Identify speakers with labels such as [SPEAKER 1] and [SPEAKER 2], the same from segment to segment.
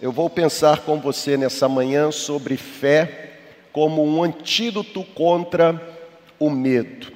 [SPEAKER 1] Eu vou pensar com você nessa manhã sobre fé como um antídoto contra o medo.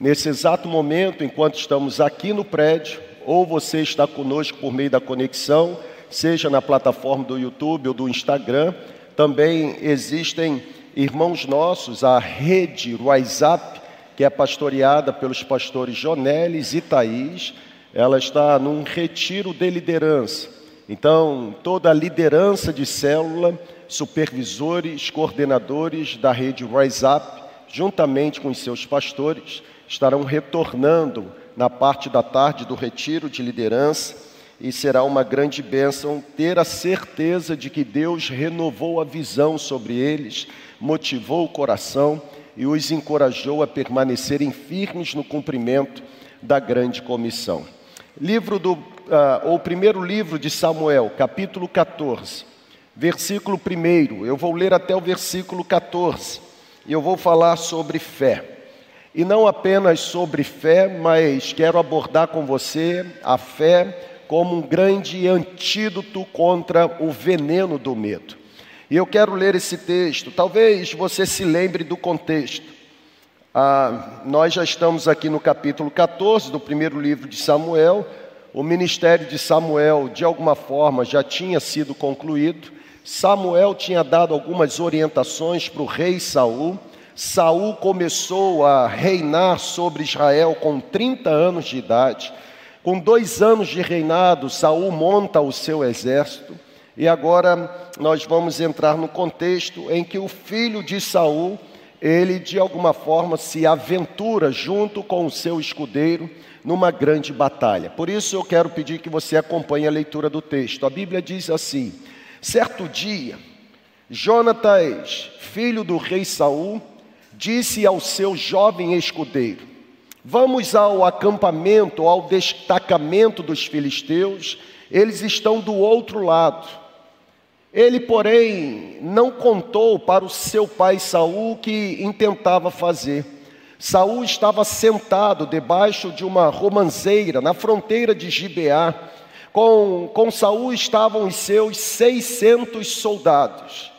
[SPEAKER 1] Nesse exato momento, enquanto estamos aqui no prédio, ou você está conosco por meio da conexão, seja na plataforma do YouTube ou do Instagram, também existem irmãos nossos, a rede WhatsApp, que é pastoreada pelos pastores Jonelis e Thaís, ela está num retiro de liderança. Então, toda a liderança de célula, supervisores, coordenadores da rede WhatsApp, juntamente com os seus pastores, estarão retornando na parte da tarde do retiro de liderança e será uma grande bênção ter a certeza de que Deus renovou a visão sobre eles, motivou o coração e os encorajou a permanecerem firmes no cumprimento da grande comissão. Livro do uh, ou primeiro livro de Samuel, capítulo 14, versículo 1. Eu vou ler até o versículo 14 e eu vou falar sobre fé. E não apenas sobre fé, mas quero abordar com você a fé como um grande antídoto contra o veneno do medo. E eu quero ler esse texto. Talvez você se lembre do contexto. Ah, nós já estamos aqui no capítulo 14 do primeiro livro de Samuel o ministério de Samuel, de alguma forma, já tinha sido concluído. Samuel tinha dado algumas orientações para o rei Saul. Saul começou a reinar sobre Israel com 30 anos de idade. Com dois anos de reinado, Saul monta o seu exército. E agora nós vamos entrar no contexto em que o filho de Saul, ele de alguma forma se aventura junto com o seu escudeiro numa grande batalha. Por isso eu quero pedir que você acompanhe a leitura do texto. A Bíblia diz assim: Certo dia, Jonatas, filho do rei Saul, disse ao seu jovem escudeiro: Vamos ao acampamento, ao destacamento dos filisteus, eles estão do outro lado. Ele, porém, não contou para o seu pai Saul o que intentava fazer. Saul estava sentado debaixo de uma romanceira na fronteira de Gibeá. Com, com Saul estavam os seus 600 soldados.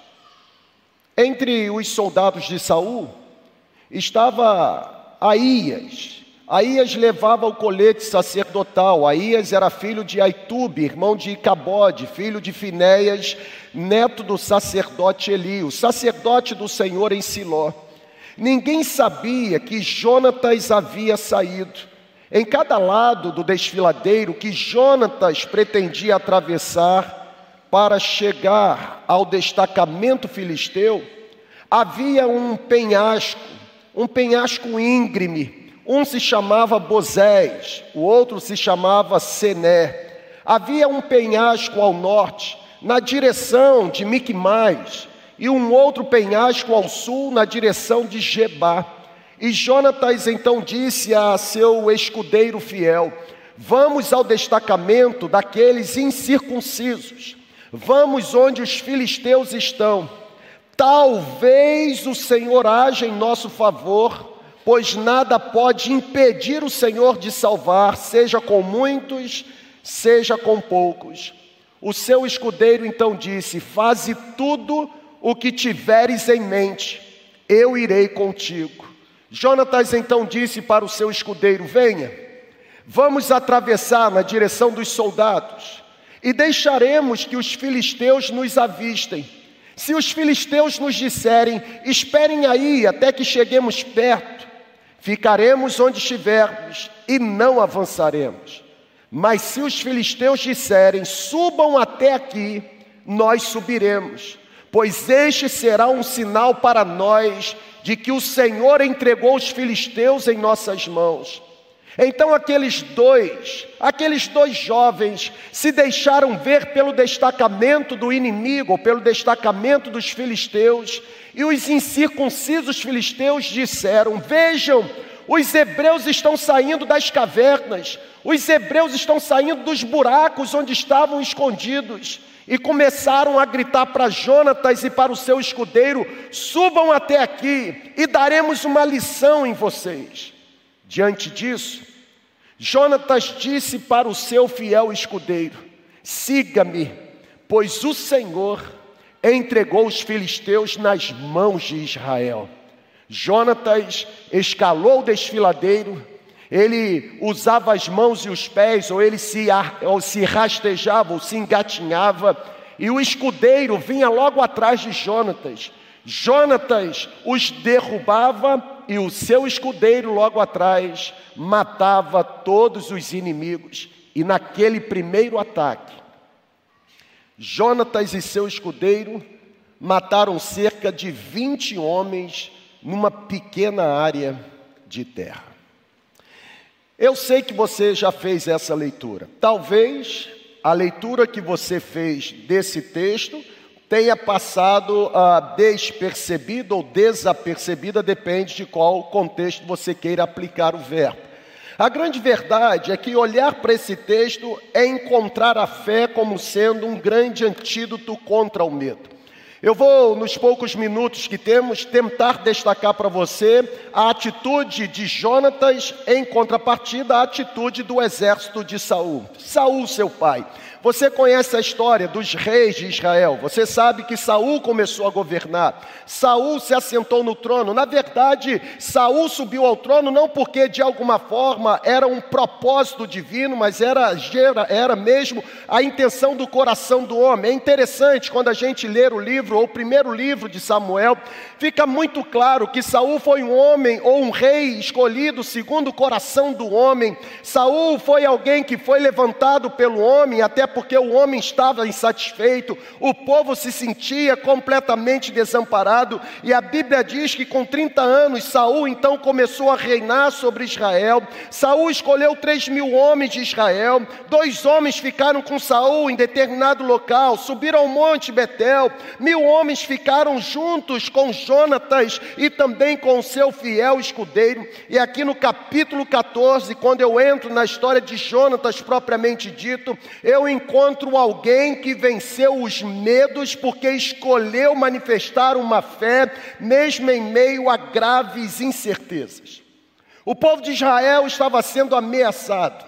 [SPEAKER 1] Entre os soldados de Saul estava Aías. Aías levava o colete sacerdotal. Aías era filho de Aitube, irmão de Icabode, filho de Finéias, neto do sacerdote Eli, o sacerdote do Senhor em Siló. Ninguém sabia que Jonatas havia saído. Em cada lado do desfiladeiro que Jonatas pretendia atravessar para chegar ao destacamento filisteu, havia um penhasco, um penhasco íngreme. Um se chamava Bozés, o outro se chamava Sené. Havia um penhasco ao norte, na direção de Micmais, e um outro penhasco ao sul, na direção de Gebá. E Jonatas então disse a seu escudeiro fiel: Vamos ao destacamento daqueles incircuncisos, vamos onde os filisteus estão. Talvez o Senhor haja em nosso favor, pois nada pode impedir o Senhor de salvar, seja com muitos, seja com poucos. O seu escudeiro então disse: Faze tudo o que tiveres em mente, eu irei contigo. Jonatas então disse para o seu escudeiro: Venha, vamos atravessar na direção dos soldados e deixaremos que os filisteus nos avistem. Se os filisteus nos disserem: Esperem aí até que cheguemos perto, ficaremos onde estivermos e não avançaremos. Mas se os filisteus disserem: Subam até aqui, nós subiremos pois este será um sinal para nós de que o Senhor entregou os filisteus em nossas mãos. Então aqueles dois, aqueles dois jovens se deixaram ver pelo destacamento do inimigo, pelo destacamento dos filisteus, e os incircuncisos filisteus disseram: Vejam, os hebreus estão saindo das cavernas, os hebreus estão saindo dos buracos onde estavam escondidos e começaram a gritar para Jonatas e para o seu escudeiro: subam até aqui e daremos uma lição em vocês. Diante disso, Jonatas disse para o seu fiel escudeiro: siga-me, pois o Senhor entregou os filisteus nas mãos de Israel. Jonatas escalou o desfiladeiro, ele usava as mãos e os pés, ou ele se, ou se rastejava, ou se engatinhava, e o escudeiro vinha logo atrás de Jonatas. Jonatas os derrubava e o seu escudeiro logo atrás matava todos os inimigos. E naquele primeiro ataque, Jonatas e seu escudeiro mataram cerca de 20 homens numa pequena área de terra. Eu sei que você já fez essa leitura. Talvez a leitura que você fez desse texto tenha passado uh, despercebida ou desapercebida, depende de qual contexto você queira aplicar o verbo. A grande verdade é que olhar para esse texto é encontrar a fé como sendo um grande antídoto contra o medo. Eu vou, nos poucos minutos que temos, tentar destacar para você a atitude de Jonatas em contrapartida à atitude do exército de Saul. Saul, seu pai. Você conhece a história dos reis de Israel. Você sabe que Saul começou a governar. Saul se assentou no trono. Na verdade, Saul subiu ao trono não porque de alguma forma era um propósito divino, mas era, era mesmo a intenção do coração do homem. É interessante quando a gente ler o livro, ou o primeiro livro de Samuel, fica muito claro que Saul foi um homem ou um rei escolhido segundo o coração do homem. Saul foi alguém que foi levantado pelo homem até porque o homem estava insatisfeito, o povo se sentia completamente desamparado, e a Bíblia diz que com 30 anos Saul então começou a reinar sobre Israel. Saul escolheu 3 mil homens de Israel, dois homens ficaram com Saul em determinado local, subiram ao monte Betel, mil homens ficaram juntos com Jonatas e também com seu fiel escudeiro. E aqui no capítulo 14, quando eu entro na história de Jonatas propriamente dito, eu encontro alguém que venceu os medos porque escolheu manifestar uma fé, mesmo em meio a graves incertezas. O povo de Israel estava sendo ameaçado.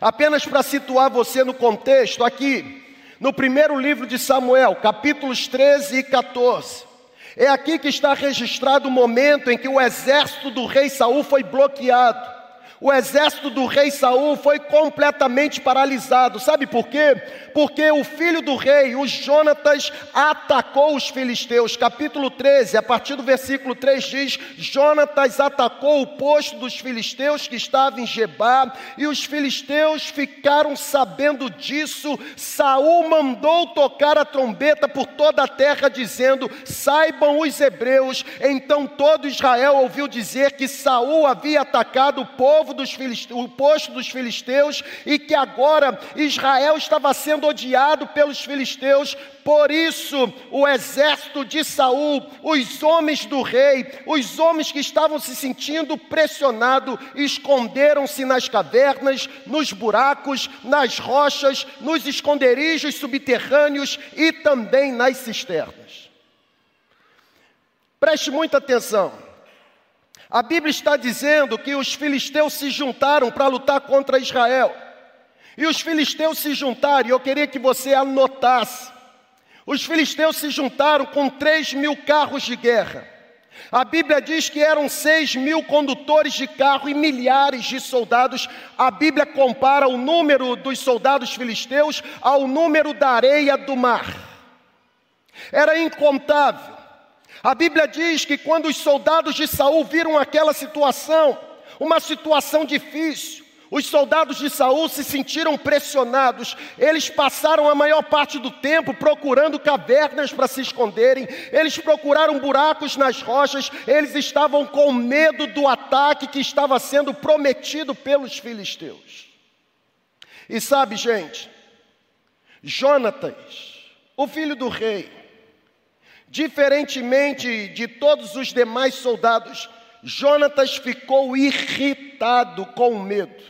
[SPEAKER 1] Apenas para situar você no contexto, aqui, no primeiro livro de Samuel, capítulos 13 e 14. É aqui que está registrado o momento em que o exército do rei Saul foi bloqueado o exército do rei Saul foi completamente paralisado. Sabe por quê? Porque o filho do rei, o Jonatas, atacou os filisteus. Capítulo 13, a partir do versículo 3 diz: Jonatas atacou o posto dos filisteus que estava em Gebá, e os filisteus ficaram sabendo disso. Saul mandou tocar a trombeta por toda a terra, dizendo: Saibam os hebreus. Então todo Israel ouviu dizer que Saul havia atacado o povo povo dos filisteus, o posto dos filisteus e que agora Israel estava sendo odiado pelos filisteus. Por isso, o exército de Saul, os homens do rei, os homens que estavam se sentindo pressionados, esconderam-se nas cavernas, nos buracos, nas rochas, nos esconderijos subterrâneos e também nas cisternas. Preste muita atenção. A Bíblia está dizendo que os filisteus se juntaram para lutar contra Israel. E os filisteus se juntaram, e eu queria que você anotasse. Os filisteus se juntaram com 3 mil carros de guerra. A Bíblia diz que eram 6 mil condutores de carro e milhares de soldados. A Bíblia compara o número dos soldados filisteus ao número da areia do mar. Era incontável. A Bíblia diz que quando os soldados de Saul viram aquela situação, uma situação difícil, os soldados de Saul se sentiram pressionados. Eles passaram a maior parte do tempo procurando cavernas para se esconderem. Eles procuraram buracos nas rochas. Eles estavam com medo do ataque que estava sendo prometido pelos filisteus. E sabe, gente, Jonatas, o filho do rei, Diferentemente de todos os demais soldados, Jonatas ficou irritado com medo.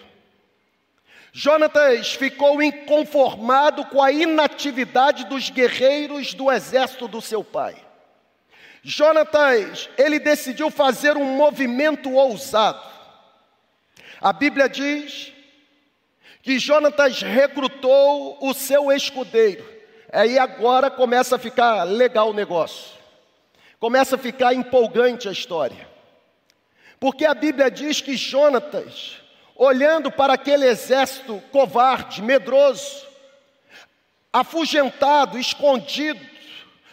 [SPEAKER 1] Jonatas ficou inconformado com a inatividade dos guerreiros do exército do seu pai. Jonatas, ele decidiu fazer um movimento ousado. A Bíblia diz que Jonatas recrutou o seu escudeiro Aí agora começa a ficar legal o negócio, começa a ficar empolgante a história, porque a Bíblia diz que Jonatas, olhando para aquele exército covarde, medroso, afugentado, escondido,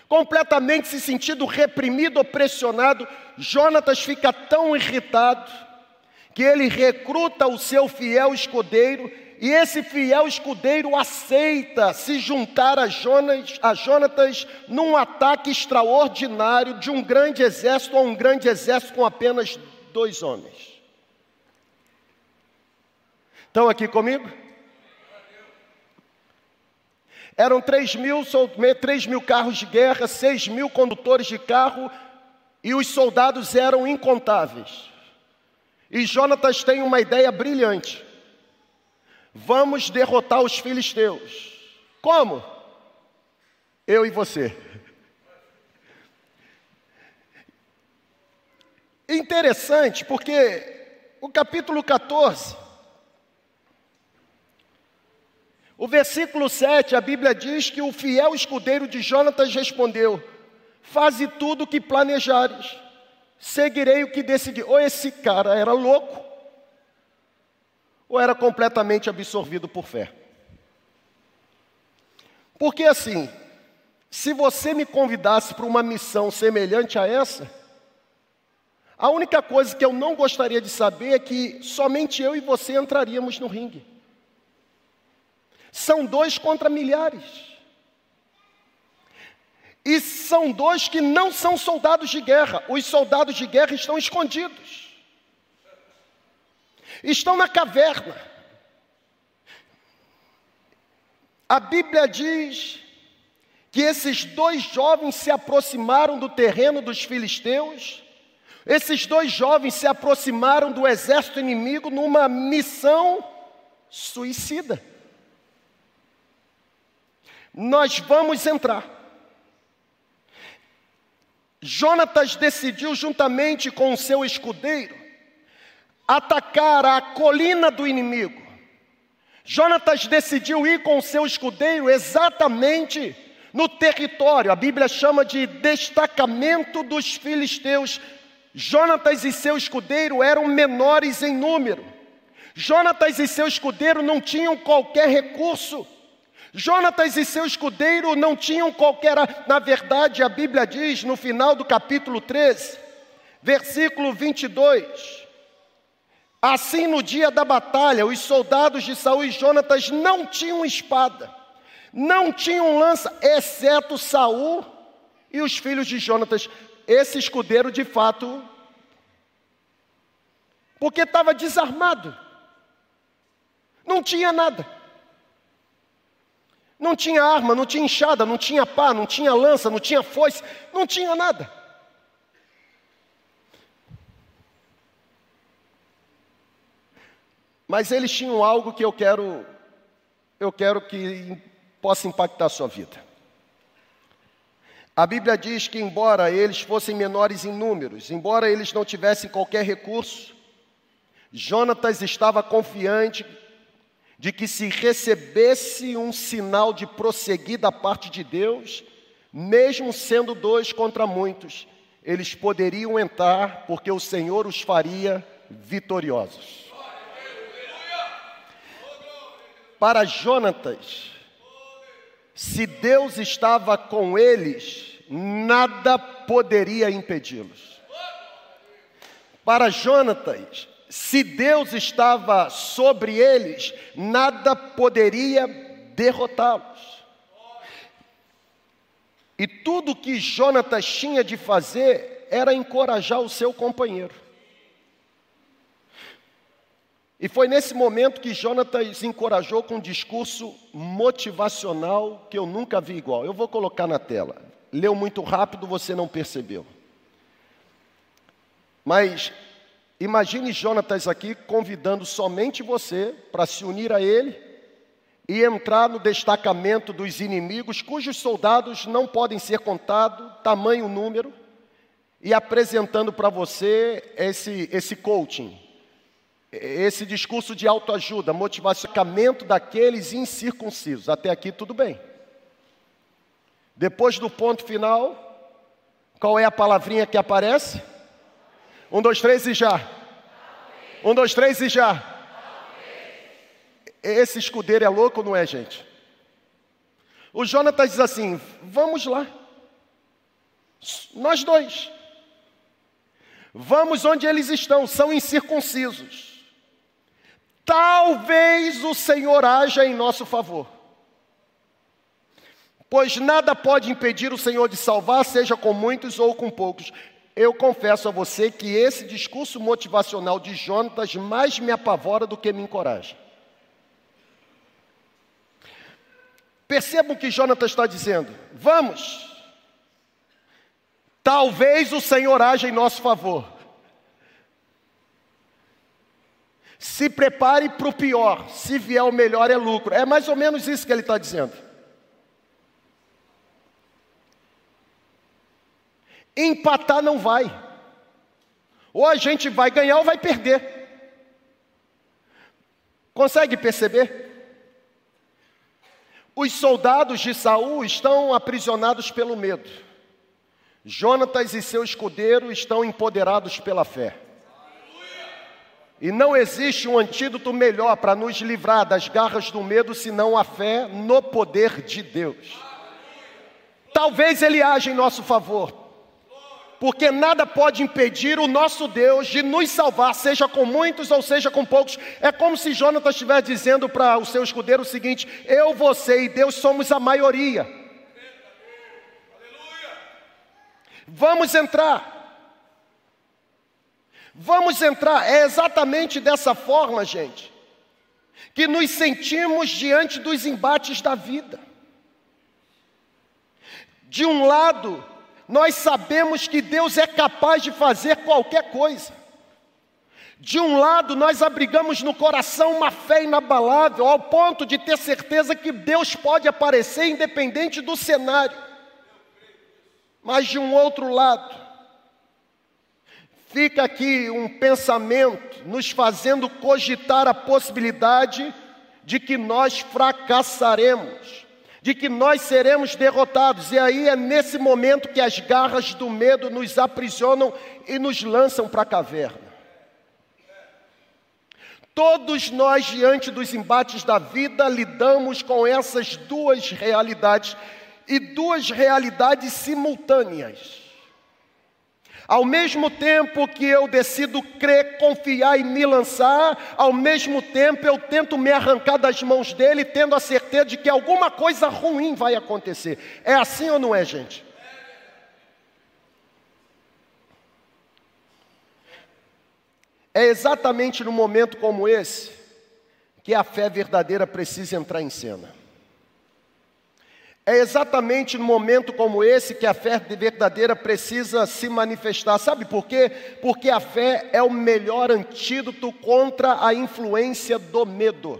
[SPEAKER 1] completamente se sentindo reprimido, pressionado, Jonatas fica tão irritado que ele recruta o seu fiel escudeiro e esse fiel escudeiro aceita se juntar a, Jonas, a Jonatas num ataque extraordinário de um grande exército a um grande exército com apenas dois homens. Estão aqui comigo? Eram 3 mil, 3 mil carros de guerra, 6 mil condutores de carro, e os soldados eram incontáveis. E Jonatas tem uma ideia brilhante. Vamos derrotar os filisteus. Como? Eu e você. Interessante, porque o capítulo 14, o versículo 7, a Bíblia diz que o fiel escudeiro de Jonatas respondeu: Faze tudo o que planejares, seguirei o que decidi. Ou esse cara era louco, ou era completamente absorvido por fé. Porque assim, se você me convidasse para uma missão semelhante a essa, a única coisa que eu não gostaria de saber é que somente eu e você entraríamos no ringue. São dois contra milhares. E são dois que não são soldados de guerra. Os soldados de guerra estão escondidos estão na caverna. A Bíblia diz que esses dois jovens se aproximaram do terreno dos filisteus, esses dois jovens se aproximaram do exército inimigo numa missão suicida. Nós vamos entrar. Jonatas decidiu, juntamente com o seu escudeiro, atacar a colina do inimigo. Jonatas decidiu ir com seu escudeiro exatamente no território, a Bíblia chama de destacamento dos filisteus. Jonatas e seu escudeiro eram menores em número. Jonatas e seu escudeiro não tinham qualquer recurso. Jonatas e seu escudeiro não tinham qualquer. Na verdade, a Bíblia diz no final do capítulo 13, versículo 22, Assim, no dia da batalha, os soldados de Saul e Jonatas não tinham espada, não tinham lança, exceto Saul e os filhos de Jonatas. Esse escudeiro, de fato, porque estava desarmado, não tinha nada. Não tinha arma, não tinha enxada, não tinha pá, não tinha lança, não tinha foice, não tinha nada. Mas eles tinham algo que eu quero, eu quero que possa impactar a sua vida. A Bíblia diz que, embora eles fossem menores em números, embora eles não tivessem qualquer recurso, Jonatas estava confiante de que, se recebesse um sinal de prosseguir da parte de Deus, mesmo sendo dois contra muitos, eles poderiam entrar, porque o Senhor os faria vitoriosos. Para Jonatas, se Deus estava com eles, nada poderia impedi-los. Para Jonatas, se Deus estava sobre eles, nada poderia derrotá-los. E tudo que Jonatas tinha de fazer era encorajar o seu companheiro. E foi nesse momento que Jonatas encorajou com um discurso motivacional que eu nunca vi igual. Eu vou colocar na tela. Leu muito rápido, você não percebeu. Mas imagine Jonatas aqui convidando somente você para se unir a ele e entrar no destacamento dos inimigos, cujos soldados não podem ser contados, tamanho número, e apresentando para você esse, esse coaching esse discurso de autoajuda, motivacionamento daqueles incircuncisos. Até aqui tudo bem. Depois do ponto final, qual é a palavrinha que aparece? Um, dois, três e já. Um, dois, três e já. Esse escudeiro é louco, não é, gente? O Jonatas diz assim: vamos lá. Nós dois. Vamos onde eles estão, são incircuncisos. Talvez o Senhor haja em nosso favor. Pois nada pode impedir o Senhor de salvar, seja com muitos ou com poucos. Eu confesso a você que esse discurso motivacional de Jonatas mais me apavora do que me encoraja. Percebam o que Jonatas está dizendo. Vamos. Talvez o Senhor haja em nosso favor. Se prepare para o pior, se vier o melhor é lucro. É mais ou menos isso que ele está dizendo. Empatar não vai. Ou a gente vai ganhar ou vai perder. Consegue perceber? Os soldados de Saul estão aprisionados pelo medo. Jonatas e seu escudeiro estão empoderados pela fé. E não existe um antídoto melhor para nos livrar das garras do medo senão a fé no poder de Deus. Talvez ele haja em nosso favor, porque nada pode impedir o nosso Deus de nos salvar, seja com muitos ou seja com poucos. É como se Jonatas estivesse dizendo para o seu escudeiro o seguinte: Eu, você e Deus somos a maioria. Vamos entrar. Vamos entrar. É exatamente dessa forma, gente, que nos sentimos diante dos embates da vida. De um lado, nós sabemos que Deus é capaz de fazer qualquer coisa. De um lado, nós abrigamos no coração uma fé inabalável, ao ponto de ter certeza que Deus pode aparecer independente do cenário. Mas de um outro lado, fica aqui um pensamento nos fazendo cogitar a possibilidade de que nós fracassaremos de que nós seremos derrotados, e aí é nesse momento que as garras do medo nos aprisionam e nos lançam para a caverna. Todos nós, diante dos embates da vida, lidamos com essas duas realidades, e duas realidades simultâneas. Ao mesmo tempo que eu decido crer, confiar e me lançar, ao mesmo tempo eu tento me arrancar das mãos dele, tendo a certeza de que alguma coisa ruim vai acontecer. É assim ou não é, gente? É exatamente no momento como esse que a fé verdadeira precisa entrar em cena. É exatamente no momento como esse que a fé verdadeira precisa se manifestar. Sabe por quê? Porque a fé é o melhor antídoto contra a influência do medo.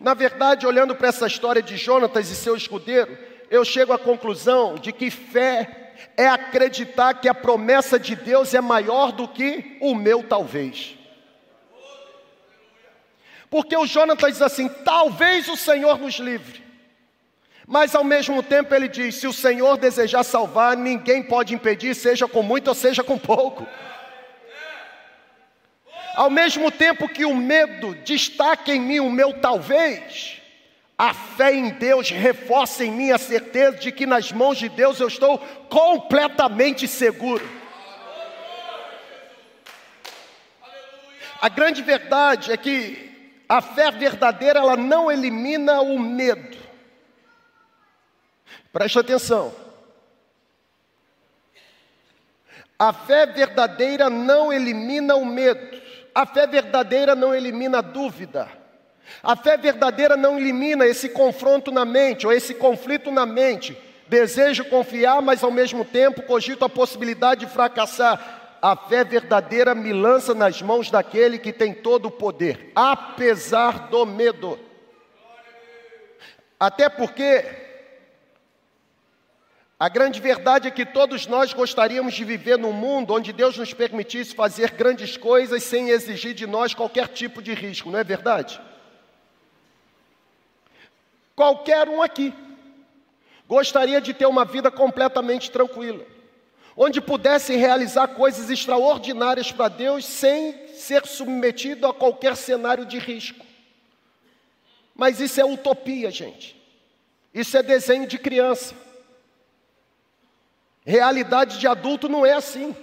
[SPEAKER 1] Na verdade, olhando para essa história de Jonatas e seu escudeiro, eu chego à conclusão de que fé é acreditar que a promessa de Deus é maior do que o meu talvez. Porque o Jonatas diz assim: talvez o Senhor nos livre. Mas ao mesmo tempo ele diz: se o Senhor desejar salvar, ninguém pode impedir, seja com muito ou seja com pouco. Ao mesmo tempo que o medo destaca em mim o meu talvez, a fé em Deus reforça em mim a certeza de que nas mãos de Deus eu estou completamente seguro. A grande verdade é que a fé verdadeira ela não elimina o medo. Preste atenção. A fé verdadeira não elimina o medo. A fé verdadeira não elimina a dúvida. A fé verdadeira não elimina esse confronto na mente ou esse conflito na mente. Desejo confiar, mas ao mesmo tempo cogito a possibilidade de fracassar. A fé verdadeira me lança nas mãos daquele que tem todo o poder, apesar do medo. Até porque a grande verdade é que todos nós gostaríamos de viver num mundo onde Deus nos permitisse fazer grandes coisas sem exigir de nós qualquer tipo de risco, não é verdade? Qualquer um aqui gostaria de ter uma vida completamente tranquila, onde pudesse realizar coisas extraordinárias para Deus sem ser submetido a qualquer cenário de risco. Mas isso é utopia, gente. Isso é desenho de criança. Realidade de adulto não é assim.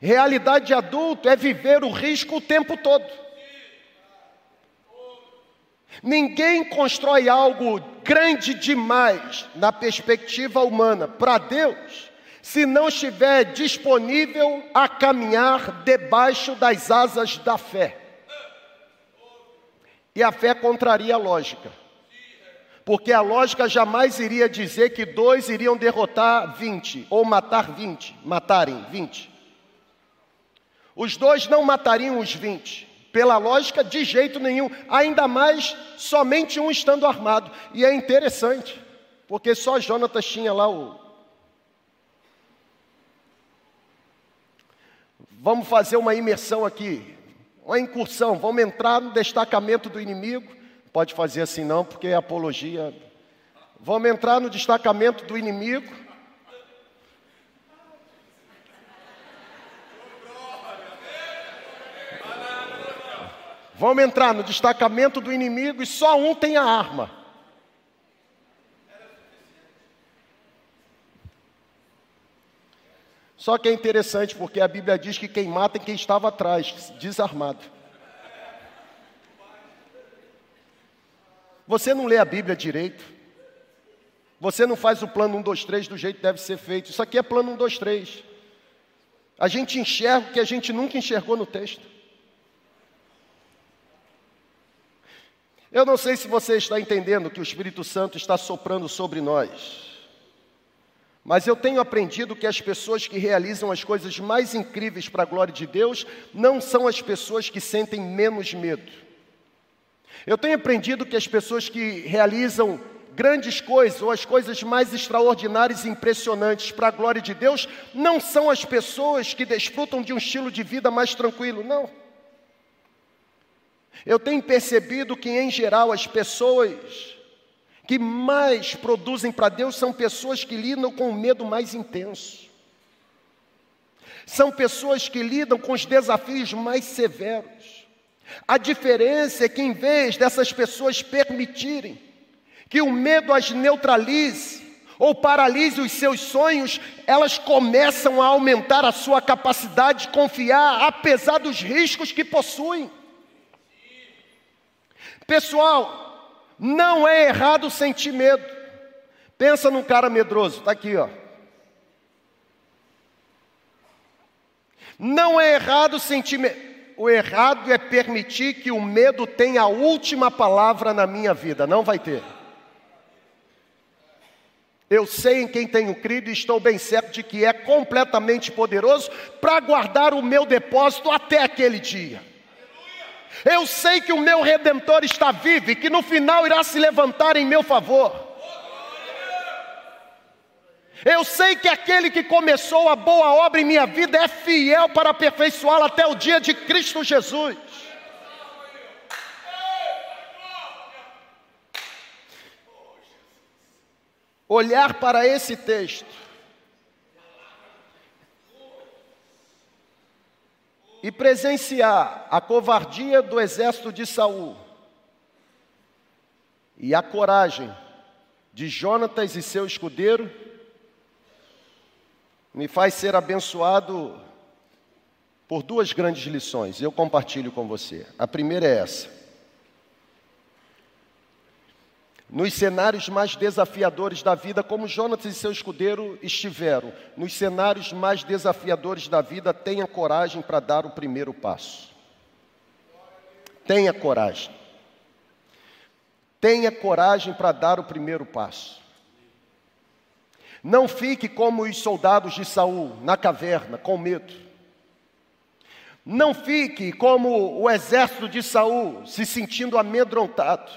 [SPEAKER 1] Realidade de adulto é viver o risco o tempo todo. Ninguém constrói algo grande demais na perspectiva humana para Deus se não estiver disponível a caminhar debaixo das asas da fé. E a fé contraria a lógica. Porque a lógica jamais iria dizer que dois iriam derrotar 20 ou matar 20, matarem 20. Os dois não matariam os 20. Pela lógica, de jeito nenhum, ainda mais somente um estando armado. E é interessante, porque só Jonatas tinha lá o. Vamos fazer uma imersão aqui, uma incursão. Vamos entrar no destacamento do inimigo. Pode fazer assim não, porque é apologia. Vamos entrar no destacamento do inimigo. Vamos entrar no destacamento do inimigo e só um tem a arma. Só que é interessante porque a Bíblia diz que quem mata é quem estava atrás, desarmado. Você não lê a Bíblia direito. Você não faz o plano 1, 2, 3 do jeito que deve ser feito. Isso aqui é plano 1, 2, 3. A gente enxerga o que a gente nunca enxergou no texto. Eu não sei se você está entendendo que o Espírito Santo está soprando sobre nós, mas eu tenho aprendido que as pessoas que realizam as coisas mais incríveis para a glória de Deus não são as pessoas que sentem menos medo. Eu tenho aprendido que as pessoas que realizam grandes coisas ou as coisas mais extraordinárias e impressionantes para a glória de Deus não são as pessoas que desfrutam de um estilo de vida mais tranquilo, não. Eu tenho percebido que, em geral, as pessoas que mais produzem para Deus são pessoas que lidam com o medo mais intenso. São pessoas que lidam com os desafios mais severos. A diferença é que, em vez dessas pessoas permitirem que o medo as neutralize ou paralise os seus sonhos, elas começam a aumentar a sua capacidade de confiar, apesar dos riscos que possuem. Pessoal, não é errado sentir medo. Pensa num cara medroso, está aqui, ó. Não é errado sentir medo. O errado é permitir que o medo tenha a última palavra na minha vida. Não vai ter. Eu sei em quem tenho crido e estou bem certo de que é completamente poderoso para guardar o meu depósito até aquele dia. Eu sei que o meu redentor está vivo e que no final irá se levantar em meu favor. Eu sei que aquele que começou a boa obra em minha vida é fiel para aperfeiçoá-la até o dia de Cristo Jesus. Olhar para esse texto e presenciar a covardia do exército de Saul e a coragem de Jonatas e seu escudeiro, me faz ser abençoado por duas grandes lições. Eu compartilho com você. A primeira é essa. Nos cenários mais desafiadores da vida, como Jonas e seu escudeiro estiveram, nos cenários mais desafiadores da vida, tenha coragem para dar o primeiro passo. Tenha coragem. Tenha coragem para dar o primeiro passo. Não fique como os soldados de Saul na caverna, com medo. Não fique como o exército de Saul, se sentindo amedrontado.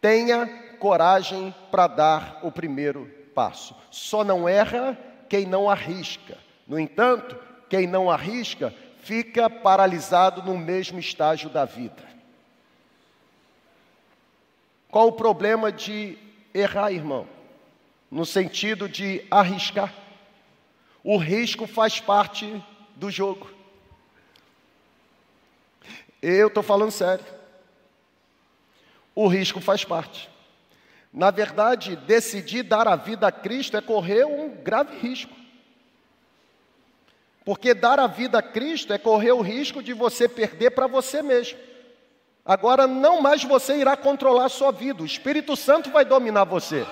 [SPEAKER 1] Tenha coragem para dar o primeiro passo. Só não erra quem não arrisca. No entanto, quem não arrisca fica paralisado no mesmo estágio da vida. Qual o problema de errar, irmão, no sentido de arriscar. O risco faz parte do jogo. Eu estou falando sério. O risco faz parte. Na verdade, decidir dar a vida a Cristo é correr um grave risco. Porque dar a vida a Cristo é correr o risco de você perder para você mesmo. Agora, não mais você irá controlar a sua vida, o Espírito Santo vai dominar você.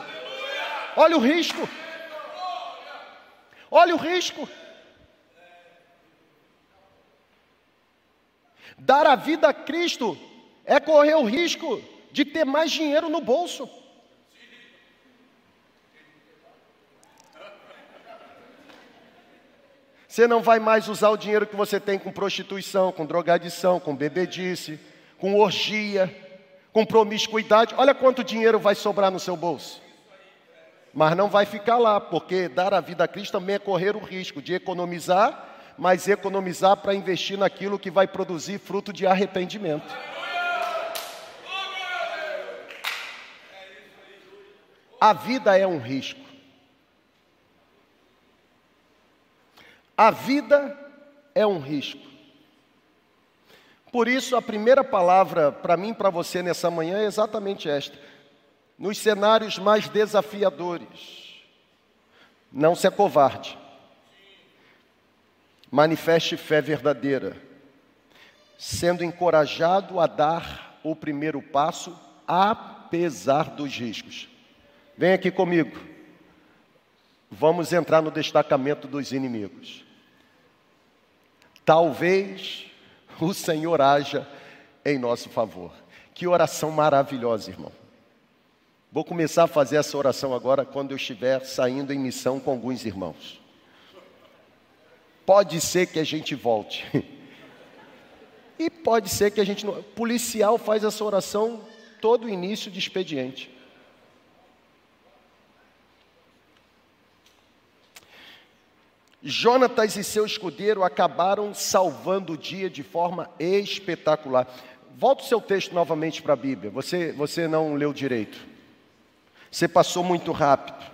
[SPEAKER 1] Olha o risco. Olha o risco. Dar a vida a Cristo é correr o risco de ter mais dinheiro no bolso. Você não vai mais usar o dinheiro que você tem com prostituição, com drogadição, com bebedice, com orgia, com promiscuidade. Olha quanto dinheiro vai sobrar no seu bolso. Mas não vai ficar lá, porque dar a vida a Cristo também é correr o risco de economizar, mas economizar para investir naquilo que vai produzir fruto de arrependimento. A vida é um risco. A vida é um risco. Por isso, a primeira palavra para mim e para você nessa manhã é exatamente esta. Nos cenários mais desafiadores, não se acovarde. Manifeste fé verdadeira, sendo encorajado a dar o primeiro passo, apesar dos riscos. Vem aqui comigo. Vamos entrar no destacamento dos inimigos. Talvez o Senhor haja em nosso favor. Que oração maravilhosa, irmão. Vou começar a fazer essa oração agora quando eu estiver saindo em missão com alguns irmãos. Pode ser que a gente volte. E pode ser que a gente não. Policial faz essa oração todo início de expediente. Jonatas e seu escudeiro acabaram salvando o dia de forma espetacular. Volta o seu texto novamente para a Bíblia. Você, você não leu direito. Você passou muito rápido.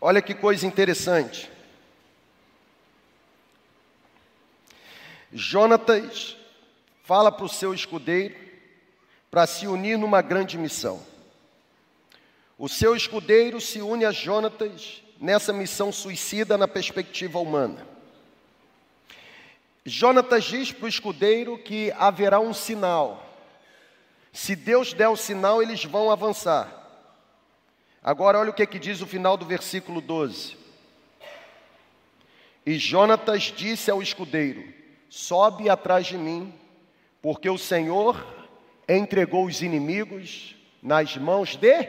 [SPEAKER 1] Olha que coisa interessante. Jonatas fala para o seu escudeiro para se unir numa grande missão. O seu escudeiro se une a Jonatas nessa missão suicida na perspectiva humana. Jonatas diz para o escudeiro que haverá um sinal. Se Deus der o sinal, eles vão avançar. Agora, olha o que, é que diz o final do versículo 12. E Jonatas disse ao escudeiro: Sobe atrás de mim, porque o Senhor entregou os inimigos nas mãos de?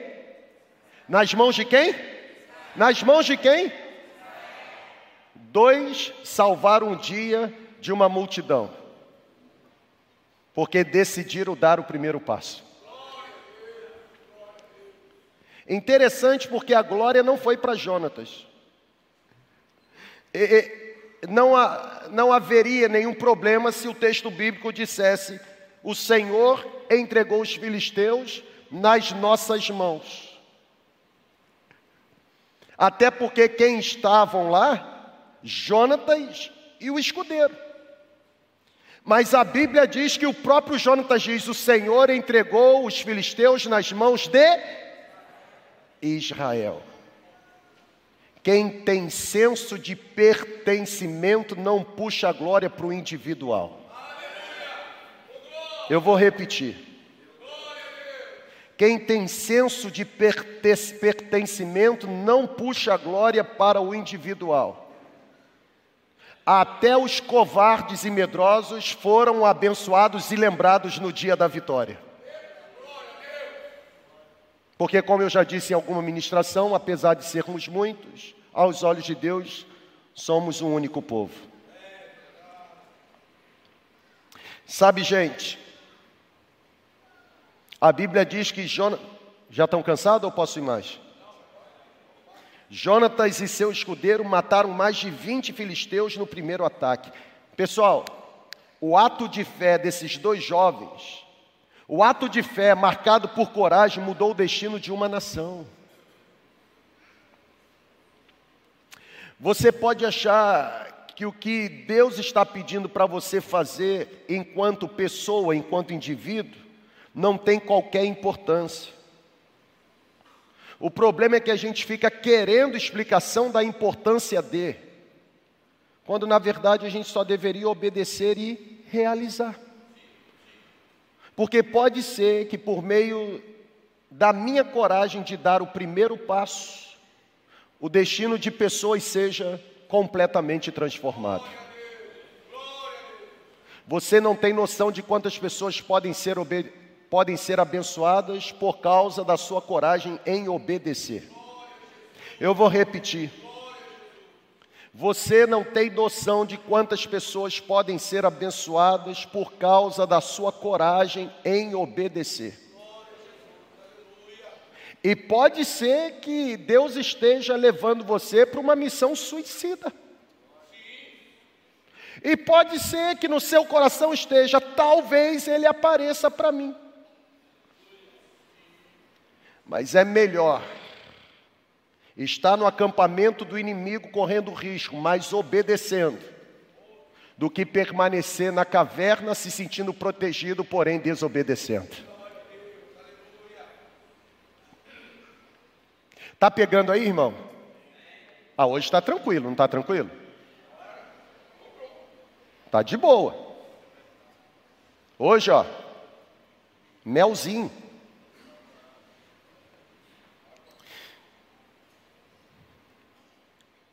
[SPEAKER 1] Nas mãos de quem? Nas mãos de quem? Dois salvaram um dia de uma multidão, porque decidiram dar o primeiro passo. Interessante porque a glória não foi para Jonatas. E, e, não, não haveria nenhum problema se o texto bíblico dissesse o Senhor entregou os filisteus nas nossas mãos. Até porque quem estavam lá? Jonatas e o escudeiro. Mas a Bíblia diz que o próprio Jonatas diz: o Senhor entregou os filisteus nas mãos de Israel. Quem tem senso de pertencimento não puxa a glória para o individual. Eu vou repetir. Quem tem senso de pertencimento não puxa a glória para o individual. Até os covardes e medrosos foram abençoados e lembrados no dia da vitória. Porque, como eu já disse em alguma ministração, apesar de sermos muitos, aos olhos de Deus, somos um único povo. Sabe, gente, a Bíblia diz que Jonas. Já estão cansados ou posso ir mais? Jonatas e seu escudeiro mataram mais de 20 filisteus no primeiro ataque. Pessoal, o ato de fé desses dois jovens, o ato de fé marcado por coragem, mudou o destino de uma nação. Você pode achar que o que Deus está pedindo para você fazer enquanto pessoa, enquanto indivíduo, não tem qualquer importância. O problema é que a gente fica querendo explicação da importância de, quando na verdade a gente só deveria obedecer e realizar. Porque pode ser que por meio da minha coragem de dar o primeiro passo, o destino de pessoas seja completamente transformado. Você não tem noção de quantas pessoas podem ser obedientes podem ser abençoadas por causa da sua coragem em obedecer. Eu vou repetir. Você não tem noção de quantas pessoas podem ser abençoadas por causa da sua coragem em obedecer. E pode ser que Deus esteja levando você para uma missão suicida. E pode ser que no seu coração esteja, talvez ele apareça para mim. Mas é melhor estar no acampamento do inimigo correndo risco, mas obedecendo, do que permanecer na caverna se sentindo protegido, porém desobedecendo. Tá pegando aí, irmão? Ah, hoje está tranquilo, não está tranquilo? Tá de boa. Hoje, ó, melzinho.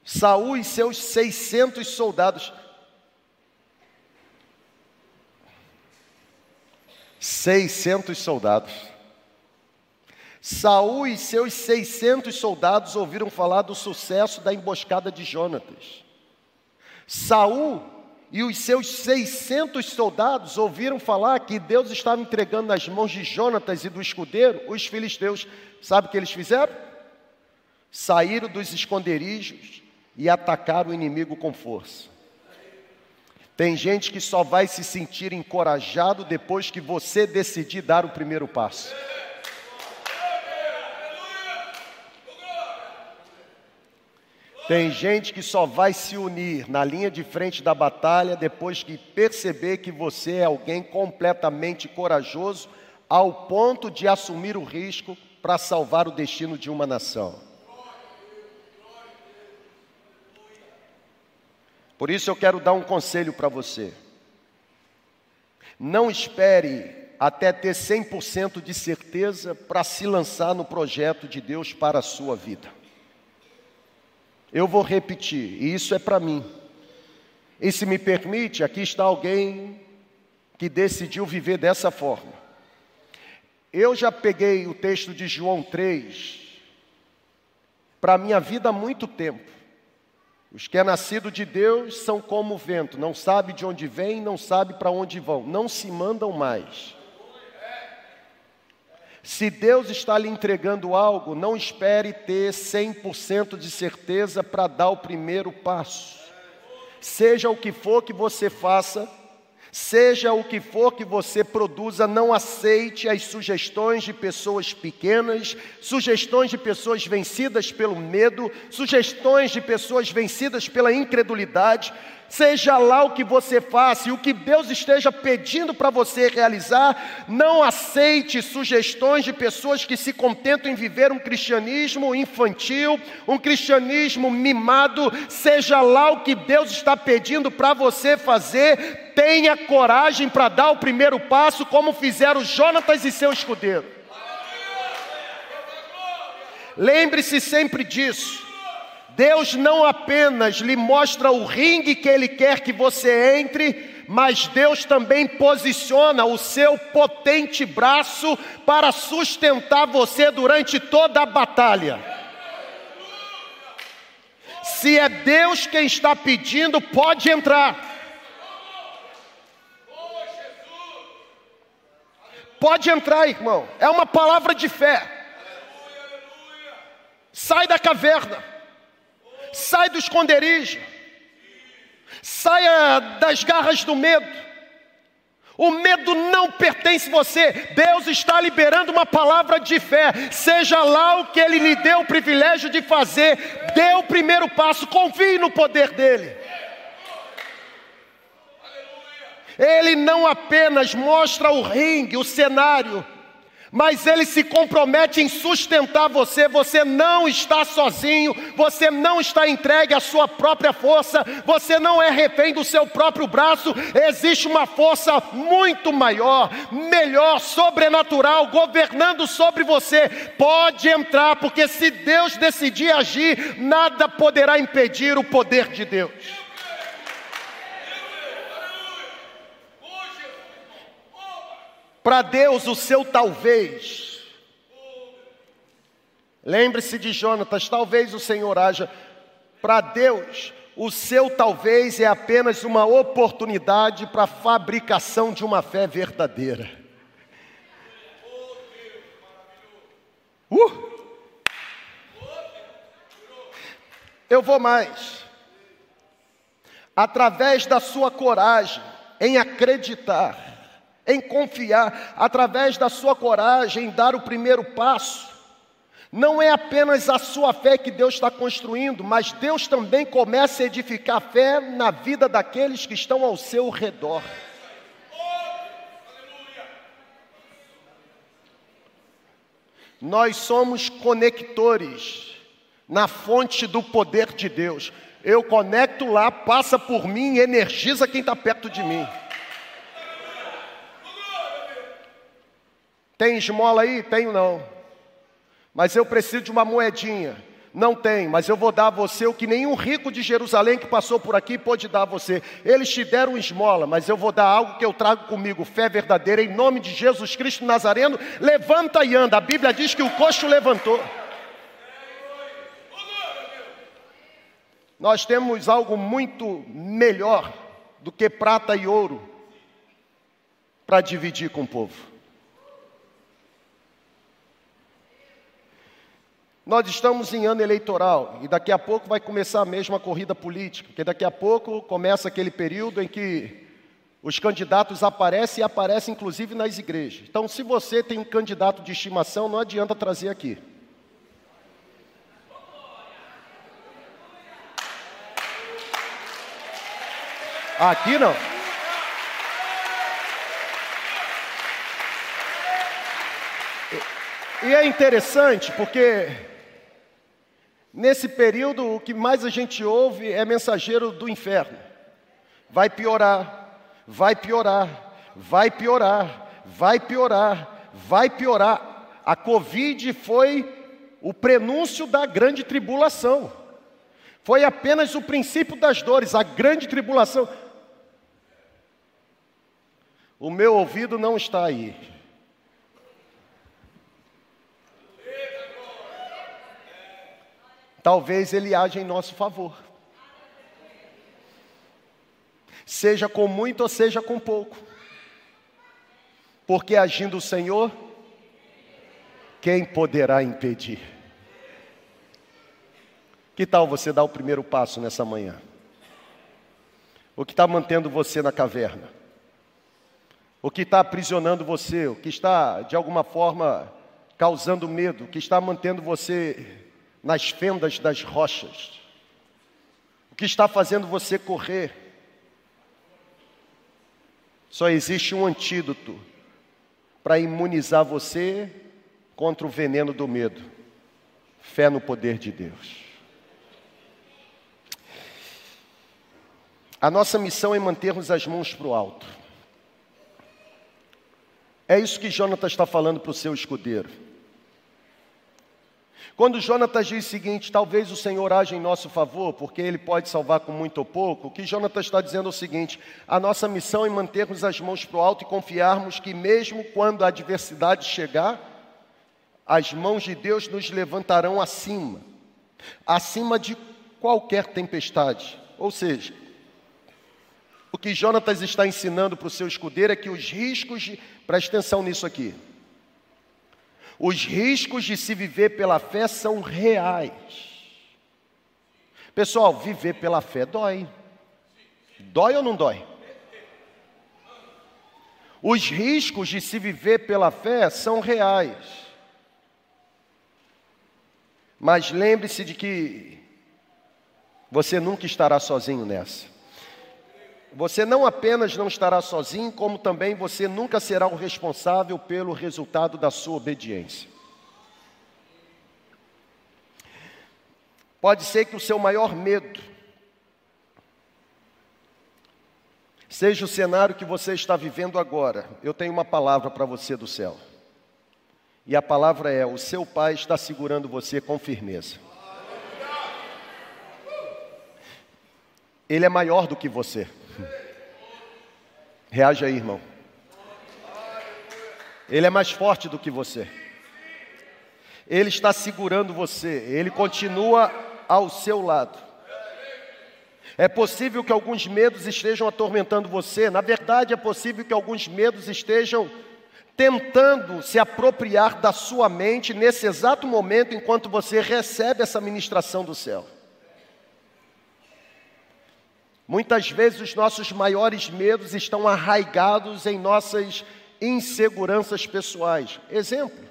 [SPEAKER 1] Saul e seus 600 soldados. Seiscentos soldados. Saul e seus 600 soldados ouviram falar do sucesso da emboscada de Jonatas. Saul e os seus 600 soldados ouviram falar que Deus estava entregando nas mãos de Jonatas e do escudeiro os filisteus. Sabe o que eles fizeram? Saíram dos esconderijos e atacar o inimigo com força. Tem gente que só vai se sentir encorajado depois que você decidir dar o primeiro passo. Tem gente que só vai se unir na linha de frente da batalha depois que perceber que você é alguém completamente corajoso ao ponto de assumir o risco para salvar o destino de uma nação. Por isso eu quero dar um conselho para você. Não espere até ter 100% de certeza para se lançar no projeto de Deus para a sua vida. Eu vou repetir, e isso é para mim. E se me permite, aqui está alguém que decidiu viver dessa forma. Eu já peguei o texto de João 3 para a minha vida há muito tempo. Os que é nascido de Deus são como o vento, não sabe de onde vem, não sabe para onde vão, não se mandam mais. Se Deus está lhe entregando algo, não espere ter 100% de certeza para dar o primeiro passo. Seja o que for que você faça, Seja o que for que você produza, não aceite as sugestões de pessoas pequenas, sugestões de pessoas vencidas pelo medo, sugestões de pessoas vencidas pela incredulidade. Seja lá o que você faça e o que Deus esteja pedindo para você realizar, não aceite sugestões de pessoas que se contentam em viver um cristianismo infantil, um cristianismo mimado. Seja lá o que Deus está pedindo para você fazer, tenha coragem para dar o primeiro passo, como fizeram Jonatas e seu escudeiro. Lembre-se sempre disso. Deus não apenas lhe mostra o ringue que Ele quer que você entre, mas Deus também posiciona o seu potente braço para sustentar você durante toda a batalha. Se é Deus quem está pedindo, pode entrar. Pode entrar, irmão. É uma palavra de fé. Sai da caverna. Sai do esconderijo. Saia das garras do medo. O medo não pertence a você. Deus está liberando uma palavra de fé. Seja lá o que Ele lhe deu o privilégio de fazer, dê o primeiro passo, confie no poder dEle. Ele não apenas mostra o ringue, o cenário, mas ele se compromete em sustentar você. Você não está sozinho, você não está entregue à sua própria força, você não é refém do seu próprio braço. Existe uma força muito maior, melhor, sobrenatural, governando sobre você. Pode entrar, porque se Deus decidir agir, nada poderá impedir o poder de Deus. Para Deus, o seu talvez. Lembre-se de Jonatas, talvez o Senhor haja. Para Deus, o seu talvez é apenas uma oportunidade para a fabricação de uma fé verdadeira. Uh! Eu vou mais. Através da sua coragem em acreditar, em confiar, através da sua coragem, em dar o primeiro passo. Não é apenas a sua fé que Deus está construindo, mas Deus também começa a edificar fé na vida daqueles que estão ao seu redor. Nós somos conectores na fonte do poder de Deus. Eu conecto lá, passa por mim, energiza quem está perto de mim. Tem esmola aí? Tenho não. Mas eu preciso de uma moedinha. Não tem, mas eu vou dar a você o que nenhum rico de Jerusalém que passou por aqui pôde dar a você. Eles te deram esmola, mas eu vou dar algo que eu trago comigo, fé verdadeira, em nome de Jesus Cristo Nazareno. Levanta e anda. A Bíblia diz que o coxo levantou. Nós temos algo muito melhor do que prata e ouro para dividir com o povo. Nós estamos em ano eleitoral e daqui a pouco vai começar a mesma corrida política, porque daqui a pouco começa aquele período em que os candidatos aparecem e aparecem inclusive nas igrejas. Então, se você tem um candidato de estimação, não adianta trazer aqui. Aqui não. E é interessante porque Nesse período, o que mais a gente ouve é mensageiro do inferno. Vai piorar, vai piorar, vai piorar, vai piorar, vai piorar. A Covid foi o prenúncio da grande tribulação. Foi apenas o princípio das dores, a grande tribulação. O meu ouvido não está aí. Talvez ele haja em nosso favor. Seja com muito ou seja com pouco. Porque agindo o Senhor, quem poderá impedir? Que tal você dar o primeiro passo nessa manhã? O que está mantendo você na caverna? O que está aprisionando você? O que está, de alguma forma, causando medo? O que está mantendo você nas fendas das rochas. O que está fazendo você correr? Só existe um antídoto para imunizar você contra o veneno do medo: fé no poder de Deus. A nossa missão é mantermos as mãos para o alto. É isso que Jonatas está falando para o seu escudeiro. Quando Jonatas diz o seguinte: talvez o Senhor age em nosso favor, porque Ele pode salvar com muito ou pouco, o que Jonatas está dizendo é o seguinte: a nossa missão é mantermos as mãos para o alto e confiarmos que, mesmo quando a adversidade chegar, as mãos de Deus nos levantarão acima, acima de qualquer tempestade. Ou seja, o que Jonatas está ensinando para o seu escudeiro é que os riscos, de, preste atenção nisso aqui, os riscos de se viver pela fé são reais. Pessoal, viver pela fé dói. Dói ou não dói? Os riscos de se viver pela fé são reais. Mas lembre-se de que você nunca estará sozinho nessa. Você não apenas não estará sozinho, como também você nunca será o responsável pelo resultado da sua obediência. Pode ser que o seu maior medo seja o cenário que você está vivendo agora. Eu tenho uma palavra para você do céu. E a palavra é: o seu pai está segurando você com firmeza. Ele é maior do que você. Reage aí, irmão. Ele é mais forte do que você. Ele está segurando você. Ele continua ao seu lado. É possível que alguns medos estejam atormentando você. Na verdade, é possível que alguns medos estejam tentando se apropriar da sua mente nesse exato momento enquanto você recebe essa ministração do céu. Muitas vezes os nossos maiores medos estão arraigados em nossas inseguranças pessoais. Exemplo.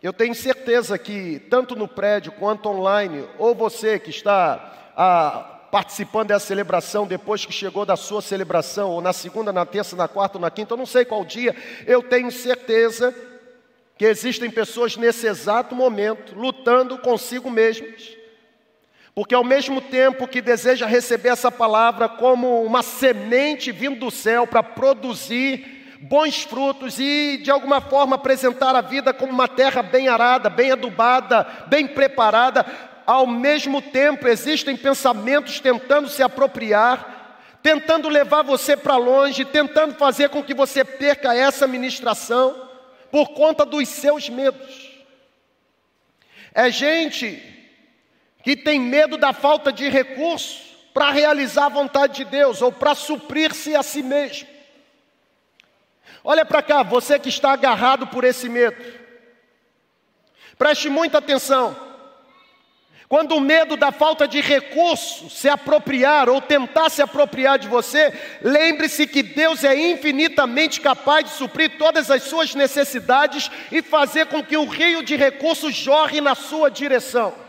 [SPEAKER 1] Eu tenho certeza que, tanto no prédio quanto online, ou você que está ah, participando dessa celebração depois que chegou da sua celebração, ou na segunda, na terça, na quarta ou na quinta, eu não sei qual dia, eu tenho certeza que existem pessoas nesse exato momento lutando consigo mesmas porque ao mesmo tempo que deseja receber essa palavra como uma semente vindo do céu para produzir bons frutos e de alguma forma apresentar a vida como uma terra bem arada, bem adubada, bem preparada, ao mesmo tempo existem pensamentos tentando se apropriar, tentando levar você para longe, tentando fazer com que você perca essa ministração por conta dos seus medos. É gente que tem medo da falta de recursos para realizar a vontade de Deus ou para suprir-se a si mesmo. Olha para cá, você que está agarrado por esse medo. Preste muita atenção. Quando o medo da falta de recursos se apropriar ou tentar se apropriar de você, lembre-se que Deus é infinitamente capaz de suprir todas as suas necessidades e fazer com que o rio de recursos jorre na sua direção.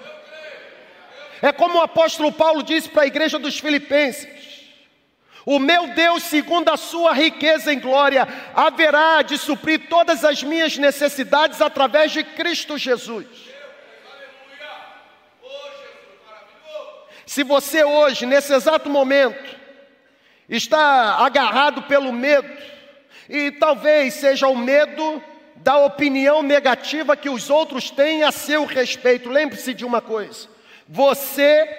[SPEAKER 1] É como o apóstolo Paulo disse para a igreja dos Filipenses: O meu Deus, segundo a sua riqueza em glória, haverá de suprir todas as minhas necessidades através de Cristo Jesus. Se você hoje, nesse exato momento, está agarrado pelo medo, e talvez seja o medo da opinião negativa que os outros têm a seu respeito, lembre-se de uma coisa: você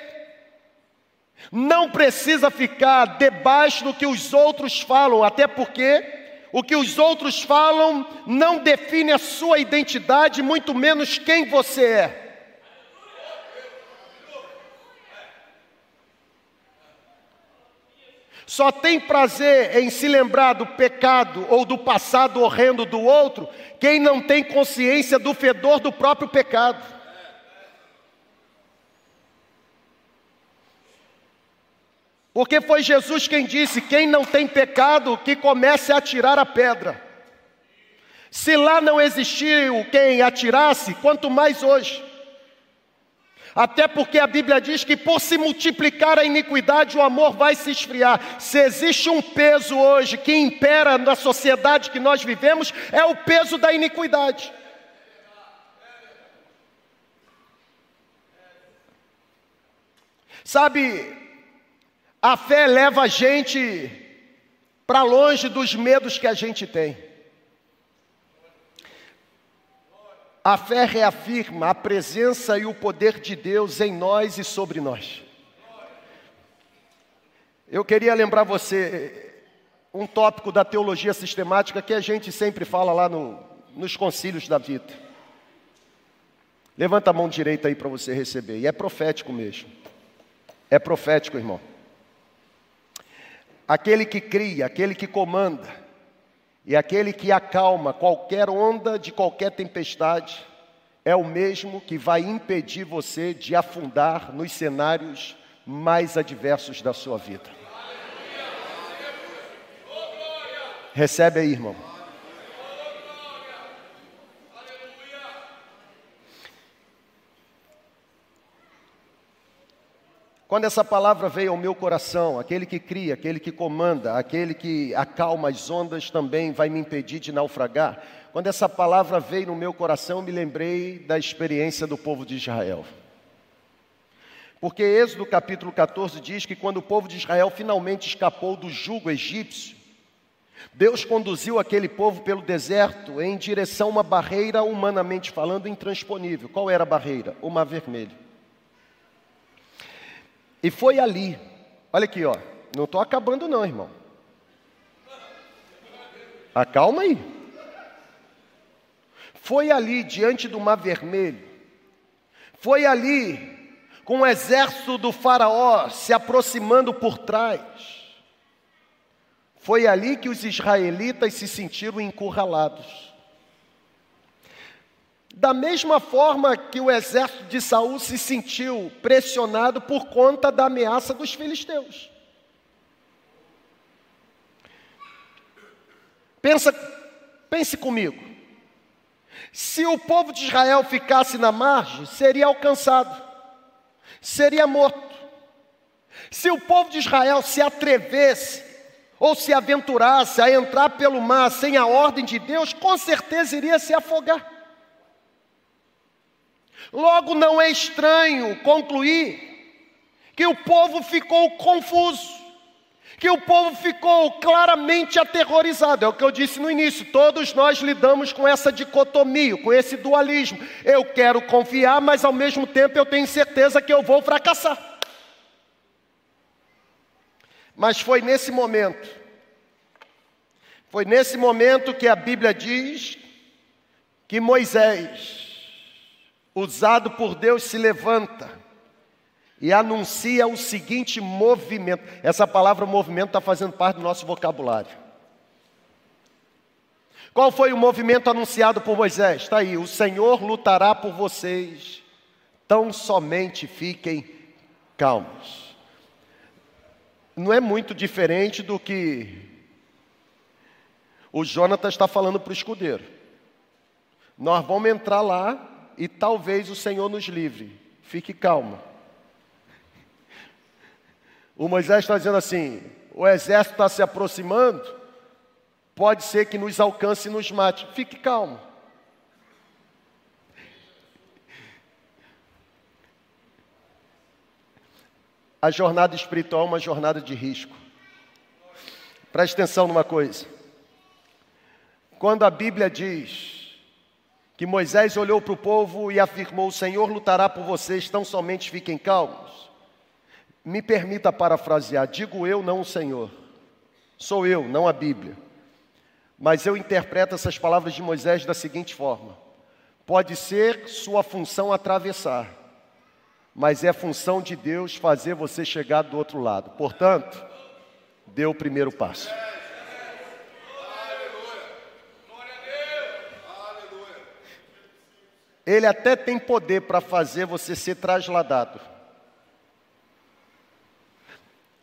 [SPEAKER 1] não precisa ficar debaixo do que os outros falam, até porque o que os outros falam não define a sua identidade, muito menos quem você é. Só tem prazer em se lembrar do pecado ou do passado horrendo do outro quem não tem consciência do fedor do próprio pecado. Porque foi Jesus quem disse: quem não tem pecado, que comece a atirar a pedra. Se lá não existiu quem atirasse, quanto mais hoje. Até porque a Bíblia diz que por se multiplicar a iniquidade, o amor vai se esfriar. Se existe um peso hoje que impera na sociedade que nós vivemos, é o peso da iniquidade. Sabe, a fé leva a gente para longe dos medos que a gente tem. A fé reafirma a presença e o poder de Deus em nós e sobre nós. Eu queria lembrar você um tópico da teologia sistemática que a gente sempre fala lá no, nos concílios da vida. Levanta a mão direita aí para você receber. E é profético mesmo. É profético, irmão. Aquele que cria, aquele que comanda, e aquele que acalma qualquer onda de qualquer tempestade, é o mesmo que vai impedir você de afundar nos cenários mais adversos da sua vida. Recebe aí, irmão. Quando essa palavra veio ao meu coração, aquele que cria, aquele que comanda, aquele que acalma as ondas também vai me impedir de naufragar. Quando essa palavra veio no meu coração, eu me lembrei da experiência do povo de Israel. Porque Êxodo capítulo 14 diz que quando o povo de Israel finalmente escapou do jugo egípcio, Deus conduziu aquele povo pelo deserto em direção a uma barreira, humanamente falando, intransponível. Qual era a barreira? O Mar Vermelho. E foi ali, olha aqui, ó, não estou acabando não, irmão. Acalma aí. Foi ali diante do Mar Vermelho, foi ali com o exército do Faraó se aproximando por trás. Foi ali que os israelitas se sentiram encurralados. Da mesma forma que o exército de Saul se sentiu pressionado por conta da ameaça dos filisteus. Pensa, pense comigo. Se o povo de Israel ficasse na margem, seria alcançado, seria morto. Se o povo de Israel se atrevesse ou se aventurasse a entrar pelo mar sem a ordem de Deus, com certeza iria se afogar. Logo, não é estranho concluir que o povo ficou confuso, que o povo ficou claramente aterrorizado. É o que eu disse no início: todos nós lidamos com essa dicotomia, com esse dualismo. Eu quero confiar, mas ao mesmo tempo eu tenho certeza que eu vou fracassar. Mas foi nesse momento, foi nesse momento que a Bíblia diz que Moisés, usado por Deus, se levanta e anuncia o seguinte movimento. Essa palavra movimento está fazendo parte do nosso vocabulário. Qual foi o movimento anunciado por Moisés? Está aí: o Senhor lutará por vocês, tão somente fiquem calmos. Não é muito diferente do que o Jonatas está falando para o escudeiro. Nós vamos entrar lá e talvez o Senhor nos livre. Fique calmo. O Moisés está dizendo assim: o exército está se aproximando, pode ser que nos alcance e nos mate. Fique calmo. A jornada espiritual é uma jornada de risco. Preste atenção numa coisa. Quando a Bíblia diz que Moisés olhou para o povo e afirmou: O Senhor lutará por vocês, tão somente fiquem calmos. Me permita parafrasear: digo eu, não o Senhor. Sou eu, não a Bíblia. Mas eu interpreto essas palavras de Moisés da seguinte forma: pode ser sua função atravessar, mas é função de Deus fazer você chegar do outro lado. Portanto, dê o primeiro passo. Ele até tem poder para fazer você ser trasladado.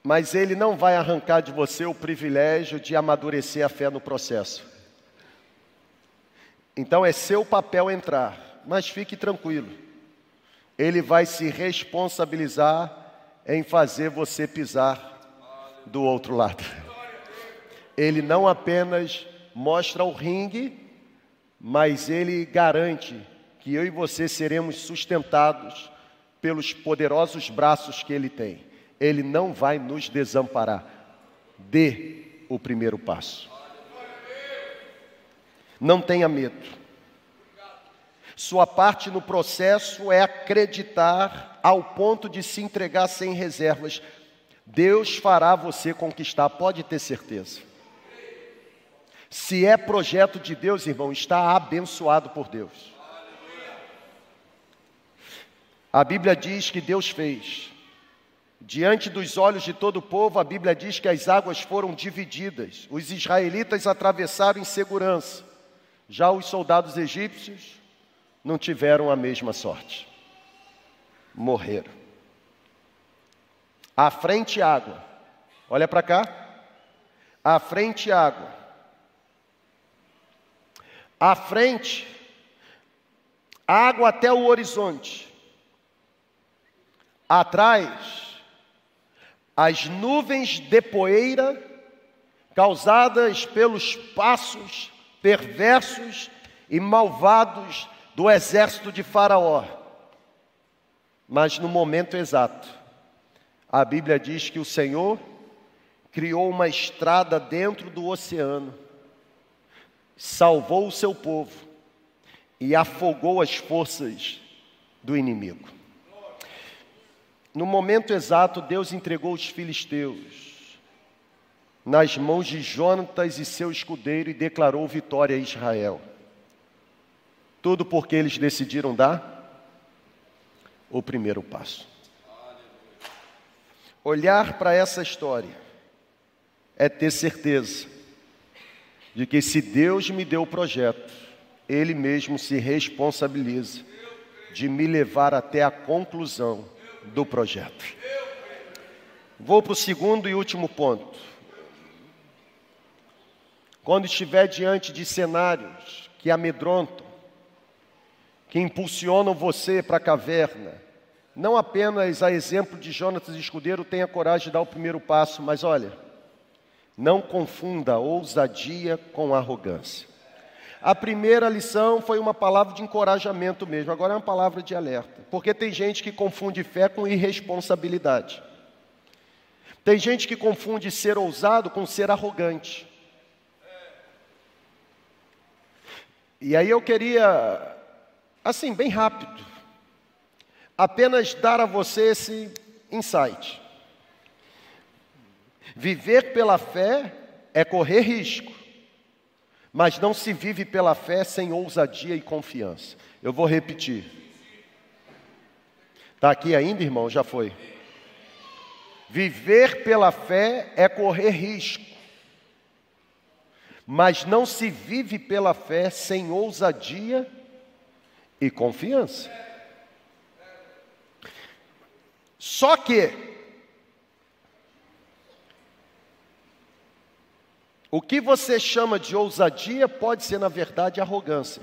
[SPEAKER 1] Mas ele não vai arrancar de você o privilégio de amadurecer a fé no processo. Então é seu papel entrar, mas fique tranquilo. Ele vai se responsabilizar em fazer você pisar do outro lado. Ele não apenas mostra o ringue, mas ele garante que eu e você seremos sustentados pelos poderosos braços que Ele tem. Ele não vai nos desamparar. Dê o primeiro passo. Não tenha medo. Sua parte no processo é acreditar ao ponto de se entregar sem reservas. Deus fará você conquistar, pode ter certeza. Se é projeto de Deus, irmão, está abençoado por Deus. A Bíblia diz que Deus fez. Diante dos olhos de todo o povo, a Bíblia diz que as águas foram divididas. Os israelitas atravessaram em segurança. Já os soldados egípcios não tiveram a mesma sorte. Morreram. À frente água. Olha para cá. À frente água. À frente, água até o horizonte. Atrás, as nuvens de poeira causadas pelos passos perversos e malvados do exército de Faraó. Mas no momento exato, a Bíblia diz que o Senhor criou uma estrada dentro do oceano, salvou o seu povo e afogou as forças do inimigo. No momento exato, Deus entregou os filisteus nas mãos de Jonatas e seu escudeiro e declarou vitória a Israel. Tudo porque eles decidiram dar o primeiro passo. Olhar para essa história é ter certeza de que se Deus me deu o projeto, Ele mesmo se responsabiliza de me levar até a conclusão do projeto. Vou para o segundo e último ponto. Quando estiver diante de cenários que amedrontam, que impulsionam você para a caverna. Não apenas a exemplo de Jonatas Escudeiro, tenha coragem de dar o primeiro passo, mas olha, não confunda ousadia com arrogância. A primeira lição foi uma palavra de encorajamento mesmo, agora é uma palavra de alerta, porque tem gente que confunde fé com irresponsabilidade. Tem gente que confunde ser ousado com ser arrogante. E aí eu queria Assim, bem rápido. Apenas dar a você esse insight. Viver pela fé é correr risco, mas não se vive pela fé sem ousadia e confiança. Eu vou repetir. Está aqui ainda, irmão? Já foi. Viver pela fé é correr risco, mas não se vive pela fé sem ousadia e confiança. Só que o que você chama de ousadia pode ser, na verdade, arrogância.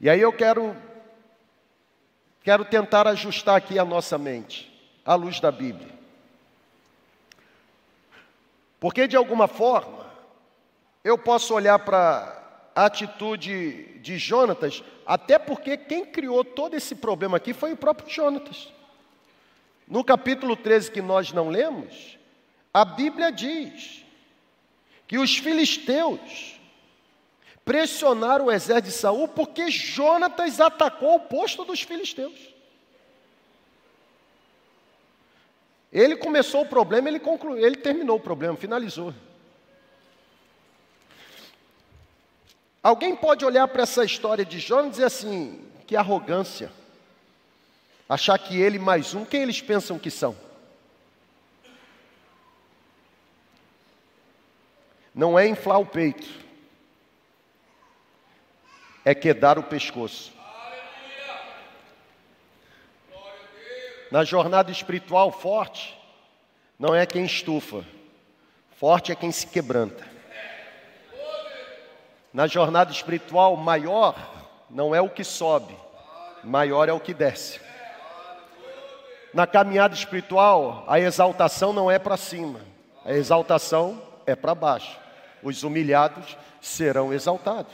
[SPEAKER 1] E aí eu quero quero tentar ajustar aqui a nossa mente à luz da Bíblia. Porque de alguma forma eu posso olhar para a atitude de Jonatas, até porque quem criou todo esse problema aqui foi o próprio Jonatas. No capítulo 13 que nós não lemos, a Bíblia diz que os filisteus pressionaram o exército de Saul porque Jonatas atacou o posto dos filisteus. Ele começou o problema, ele ele terminou o problema, finalizou. Alguém pode olhar para essa história de Jonas e dizer assim: que arrogância. Achar que ele mais um, quem eles pensam que são? Não é inflar o peito, é quedar o pescoço. Na jornada espiritual forte, não é quem estufa, forte é quem se quebranta. Na jornada espiritual, maior não é o que sobe, maior é o que desce. Na caminhada espiritual, a exaltação não é para cima, a exaltação é para baixo. Os humilhados serão exaltados.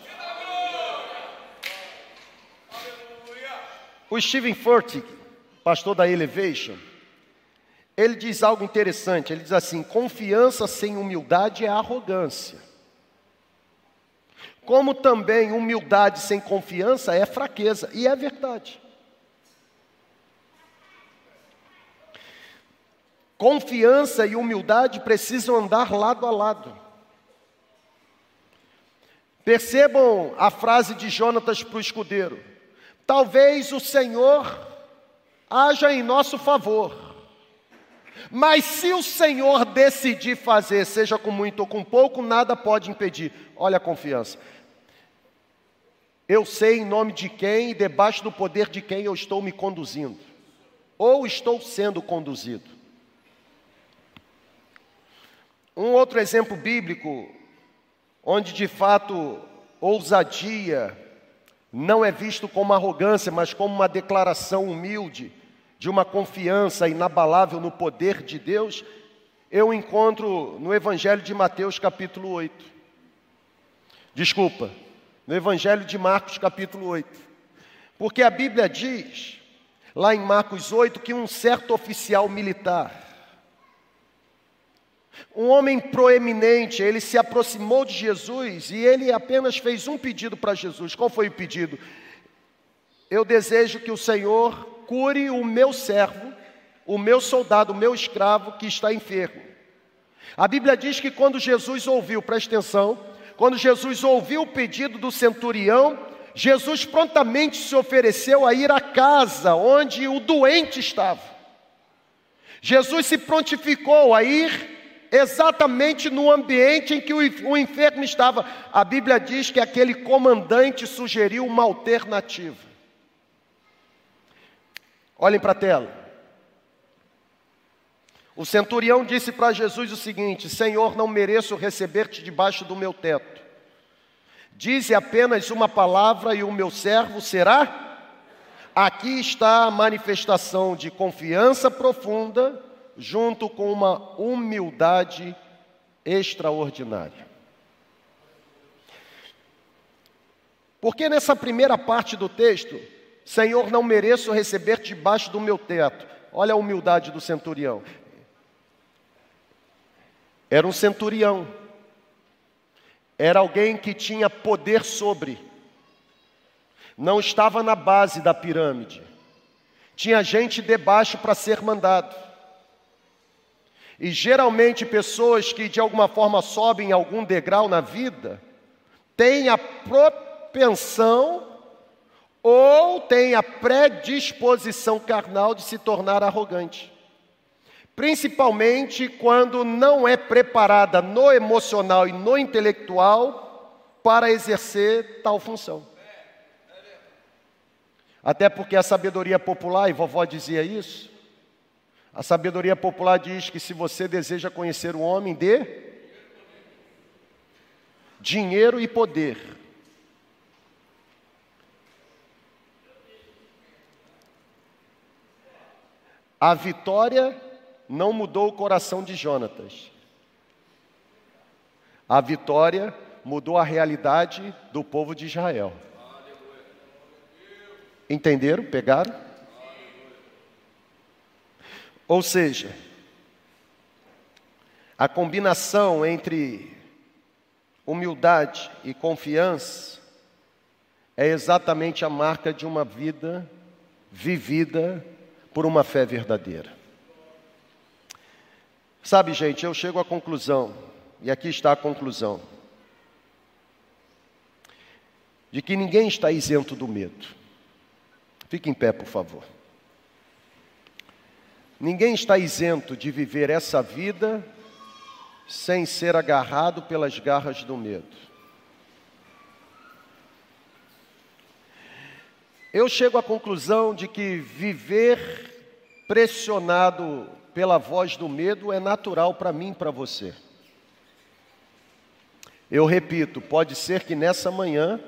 [SPEAKER 1] O Stephen Furtick, pastor da Elevation, ele diz algo interessante. Ele diz assim: confiança sem humildade é arrogância como também humildade sem confiança é fraqueza, e é verdade. Confiança e humildade precisam andar lado a lado. Percebam a frase de Jonatas para o escudeiro: talvez o Senhor haja em nosso favor, mas se o Senhor decidir fazer, seja com muito ou com pouco, nada pode impedir. Olha a confiança. Eu sei em nome de quem e debaixo do poder de quem eu estou me conduzindo, ou estou sendo conduzido. Um outro exemplo bíblico onde de fato ousadia não é visto como arrogância, mas como uma declaração humilde de uma confiança inabalável no poder de Deus, eu encontro no Evangelho de Mateus, capítulo 8. Desculpa, no Evangelho de Marcos, capítulo 8. Porque a Bíblia diz, lá em Marcos 8, que um certo oficial militar, um homem proeminente, ele se aproximou de Jesus e ele apenas fez um pedido para Jesus. Qual foi o pedido? Eu desejo que o Senhor cure o meu servo, o meu soldado, o meu escravo que está enfermo. A Bíblia diz que quando Jesus ouviu, presta atenção, quando Jesus ouviu o pedido do centurião, Jesus prontamente se ofereceu a ir à casa onde o doente estava. Jesus se prontificou a ir exatamente no ambiente em que o enfermo estava. A Bíblia diz que aquele comandante sugeriu uma alternativa. Olhem para a tela. O centurião disse para Jesus o seguinte: Senhor, não mereço receber-te debaixo do meu teto. Dize apenas uma palavra e o meu servo será. Aqui está a manifestação de confiança profunda junto com uma humildade extraordinária. Porque nessa primeira parte do texto, Senhor, não mereço receber debaixo do meu teto. Olha a humildade do centurião. Era um centurião. Era alguém que tinha poder sobre. Não estava na base da pirâmide. Tinha gente debaixo para ser mandado. E geralmente pessoas que de alguma forma sobem algum degrau na vida têm a propensão ou têm a predisposição carnal de se tornar arrogante. Principalmente quando não é preparada no emocional e no intelectual para exercer tal função. Até porque a sabedoria popular, e vovó dizia isso, a sabedoria popular diz que se você deseja conhecer o homem, dê dinheiro e poder. A vitória não mudou o coração de Jonatas. A vitória mudou a realidade do povo de Israel. Entenderam? Pegaram? Ou seja, a combinação entre humildade e confiança é exatamente a marca de uma vida vivida por uma fé verdadeira. Sabe, gente, eu chego à conclusão, e aqui está a conclusão, de que ninguém está isento do medo. Fique em pé, por favor. Ninguém está isento de viver essa vida sem ser agarrado pelas garras do medo. Eu chego à conclusão de que viver pressionado pela voz do medo é natural para mim e para você. Eu repito, pode ser que nessa manhã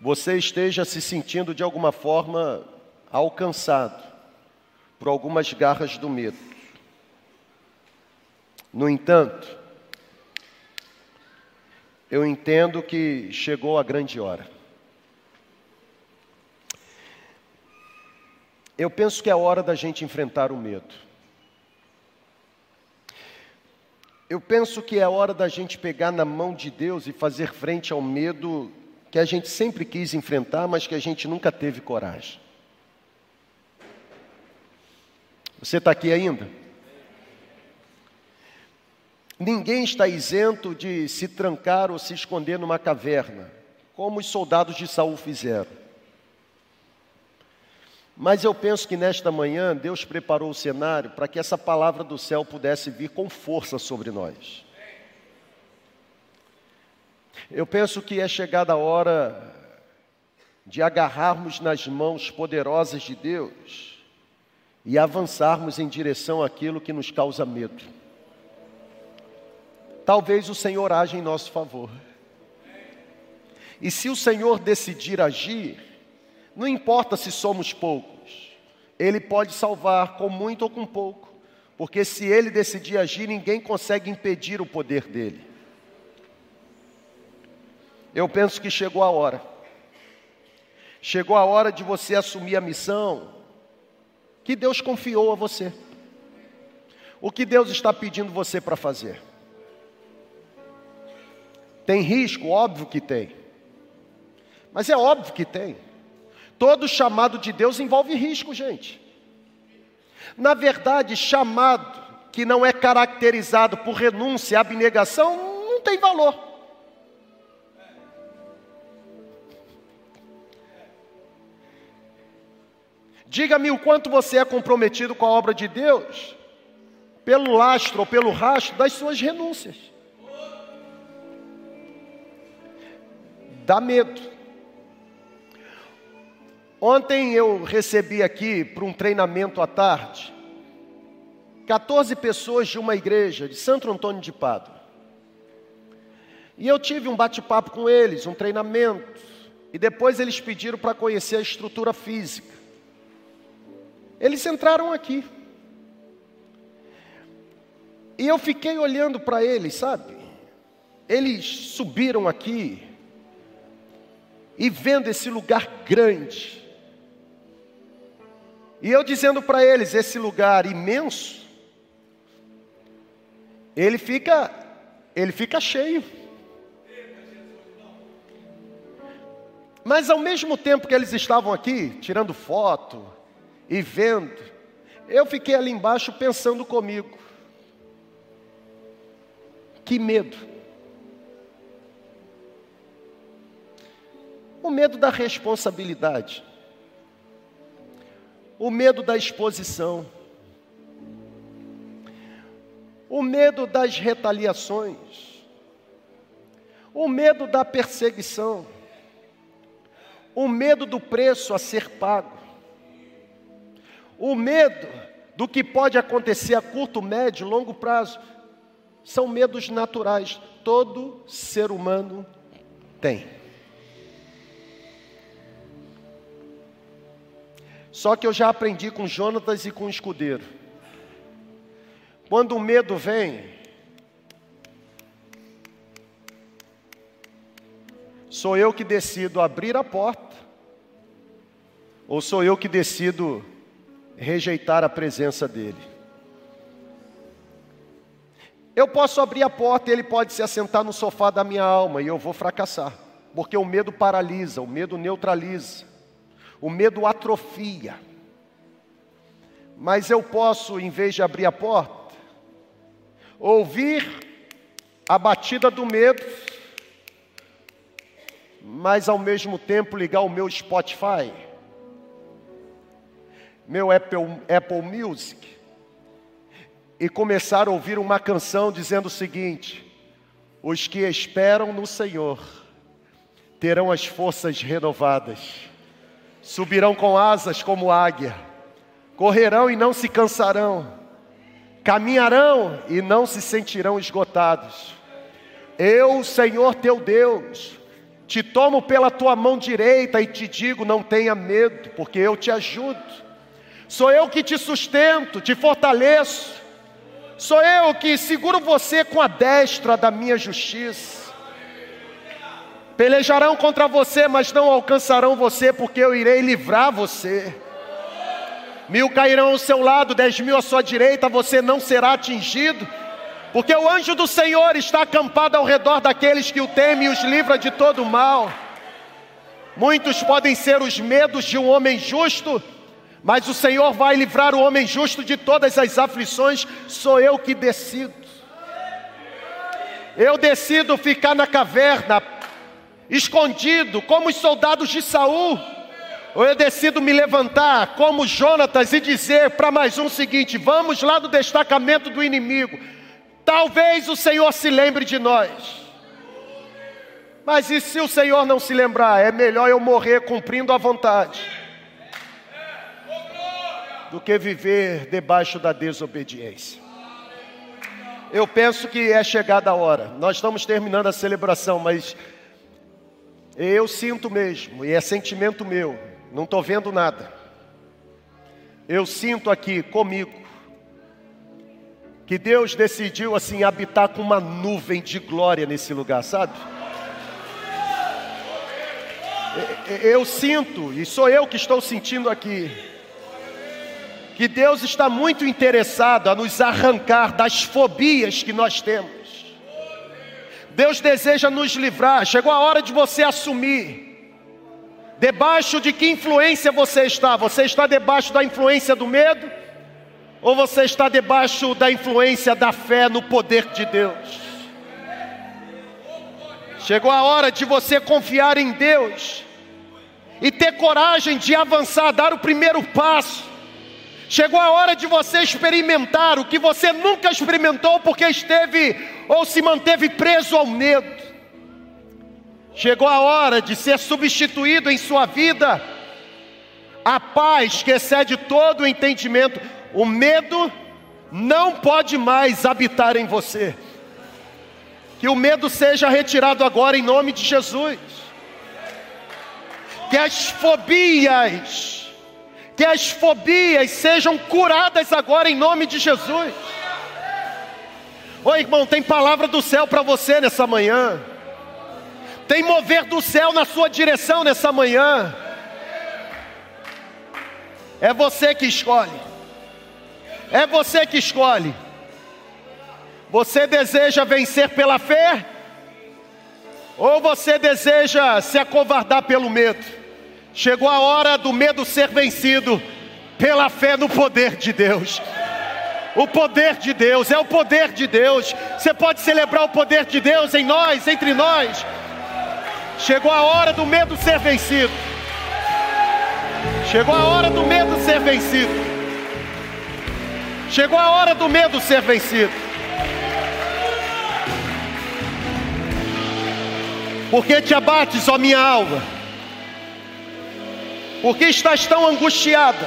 [SPEAKER 1] você esteja se sentindo de alguma forma alcançado por algumas garras do medo. No entanto, eu entendo que chegou a grande hora. Eu penso que é hora da gente enfrentar o medo. Eu penso que é hora da gente pegar na mão de Deus e fazer frente ao medo que a gente sempre quis enfrentar, mas que a gente nunca teve coragem. Você está aqui ainda? Ninguém está isento de se trancar ou se esconder numa caverna, como os soldados de Saul fizeram. Mas eu penso que nesta manhã Deus preparou o cenário para que essa palavra do céu pudesse vir com força sobre nós. Eu penso que é chegada a hora de agarrarmos nas mãos poderosas de Deus e avançarmos em direção àquilo que nos causa medo. talvez o Senhor age em nosso favor. E se o Senhor decidir agir, não importa se somos poucos, Ele pode salvar com muito ou com pouco, porque se Ele decidir agir, ninguém consegue impedir o poder dele. Eu penso que chegou a hora. Chegou a hora de você assumir a missão que Deus confiou a você. O que Deus está pedindo você para fazer? Tem risco? Óbvio que tem. Mas é óbvio que tem. Todo chamado de Deus envolve risco, gente. Na verdade, chamado que não é caracterizado por renúncia, abnegação, não tem valor. Diga-me o quanto você é comprometido com a obra de Deus, pelo lastro ou pelo rastro das suas renúncias. Dá medo. Ontem eu recebi aqui para um treinamento à tarde 14 pessoas de uma igreja de Santo Antônio de Pádua. E eu tive um bate-papo com eles, um treinamento, e depois eles pediram para conhecer a estrutura física. Eles entraram aqui. E eu fiquei olhando para eles, sabe? Eles subiram aqui e vendo esse lugar grande. E eu dizendo para eles, esse lugar imenso, ele fica ele fica cheio. Mas ao mesmo tempo que eles estavam aqui, tirando foto, e vendo, eu fiquei ali embaixo pensando comigo: que medo. O medo da responsabilidade, o medo da exposição, o medo das retaliações, o medo da perseguição, o medo do preço a ser pago, o medo do que pode acontecer a curto, médio, longo prazo são medos naturais. Todo ser humano tem. Só que eu já aprendi com Jonatas e com o escudeiro. Quando o medo vem, sou eu que decido abrir a porta, ou sou eu que decido rejeitar a presença dele. Eu posso abrir a porta e ele pode se assentar no sofá da minha alma e eu vou fracassar, porque o medo paralisa, o medo neutraliza, o medo atrofia. Mas eu posso, em vez de abrir a porta, ouvir a batida do medo, mas ao mesmo tempo ligar o meu Spotify meu Apple, Apple Music e começar a ouvir uma canção dizendo o seguinte: Os que esperam no Senhor terão as forças renovadas, subirão com asas como águia, correrão e não se cansarão, caminharão e não se sentirão esgotados. Eu, Senhor teu Deus, te tomo pela tua mão direita e te digo: não tenha medo, porque eu te ajudo. Sou eu que te sustento, te fortaleço. Sou eu que seguro você com a destra da minha justiça. Pelejarão contra você, mas não alcançarão você, porque eu irei livrar você. Mil cairão ao seu lado, dez mil à sua direita, você não será atingido, porque o anjo do Senhor está acampado ao redor daqueles que o temem e os livra de todo mal. Muitos podem ser os medos de um homem justo, mas o Senhor vai livrar o homem justo de todas as aflições, sou eu que decido. Eu decido ficar na caverna, escondido, como os soldados de Saul. Ou eu decido me levantar, como Jonatas, e dizer para mais um seguinte: vamos lá do destacamento do inimigo. Talvez o Senhor se lembre de nós. Mas e se o Senhor não se lembrar? É melhor eu morrer cumprindo a vontade do que viver debaixo da desobediência. Eu penso que é chegada a hora. Nós estamos terminando a celebração, mas eu sinto mesmo, e é sentimento meu, não estou vendo nada. Eu sinto aqui comigo que Deus decidiu assim habitar com uma nuvem de glória nesse lugar, sabe? Eu sinto, e sou eu que estou sentindo aqui, que Deus está muito interessado a nos arrancar das fobias que nós temos. Deus deseja nos livrar. Chegou a hora de você assumir. Debaixo de que influência você está? Você está debaixo da influência do medo? Ou você está debaixo da influência da fé no poder de Deus? Chegou a hora de você confiar em Deus e ter coragem de avançar, dar o primeiro passo. Chegou a hora de você experimentar o que você nunca experimentou porque esteve ou se manteve preso ao medo. Chegou a hora de ser substituído em sua vida a paz que excede todo o entendimento. O medo não pode mais habitar em você. Que o medo seja retirado agora em nome de Jesus. Que as fobias que as fobias sejam curadas agora em nome de Jesus. Oi, irmão, tem palavra do céu para você nessa manhã. Tem mover do céu na sua direção nessa manhã. É você que escolhe. É você que escolhe. Você deseja vencer pela fé? Ou você deseja se acovardar pelo medo? Chegou a hora do medo ser vencido pela fé no poder de Deus. O poder de Deus, é o poder de Deus. Você pode celebrar o poder de Deus em nós, entre nós. Chegou a hora do medo ser vencido. Chegou a hora do medo ser vencido. Chegou a hora do medo ser vencido. Por que te abates, ó minha alma? Por que estás tão angustiada?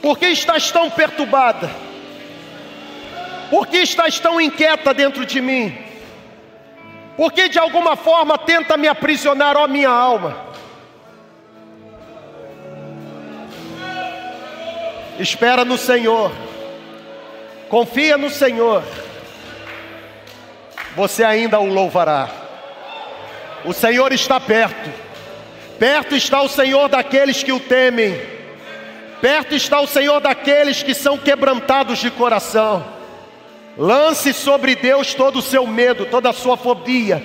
[SPEAKER 1] Por que estás tão perturbada? Por que estás tão inquieta dentro de mim? Por que de alguma forma tenta me aprisionar, ó minha alma? Espera no Senhor, confia no Senhor, você ainda o louvará. O Senhor está perto. Perto está o Senhor daqueles que o temem. Perto está o Senhor daqueles que são quebrantados de coração. Lance sobre Deus todo o seu medo, toda a sua fobia,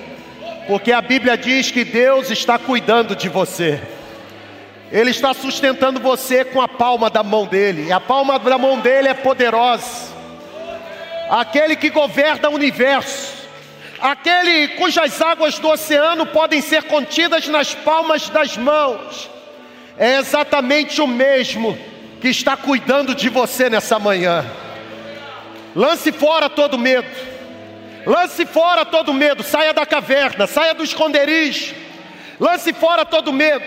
[SPEAKER 1] porque a Bíblia diz que Deus está cuidando de você. Ele está sustentando você com a palma da mão dele, e a palma da mão dele é poderosa. Aquele que governa o universo, aquele cujas águas do oceano podem ser contidas nas palmas das mãos, é exatamente o mesmo que está cuidando de você nessa manhã. Lance fora todo medo, lance fora todo medo, saia da caverna, saia do esconderijo, lance fora todo medo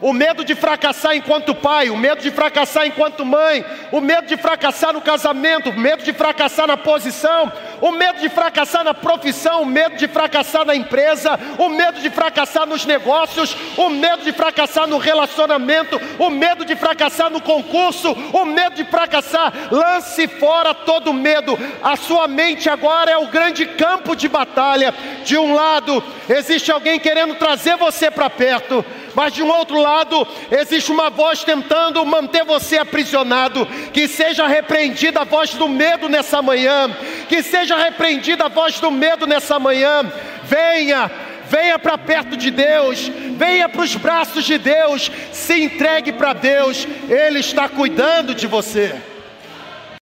[SPEAKER 1] o medo de fracassar enquanto pai, o medo de fracassar enquanto mãe, o medo de fracassar no casamento, o medo de fracassar na posição, o medo de fracassar na profissão, o medo de fracassar na empresa, o medo de fracassar nos negócios, o medo de fracassar no relacionamento, o medo de fracassar no concurso, o medo de fracassar. Lance fora todo medo. A sua mente agora é o grande campo de batalha. De um lado, existe alguém querendo trazer você para perto mas de um outro lado existe uma voz tentando manter você aprisionado. Que seja repreendida a voz do medo nessa manhã, que seja repreendida a voz do medo nessa manhã. Venha, venha para perto de Deus, venha para os braços de Deus, se entregue para Deus, Ele está cuidando de você.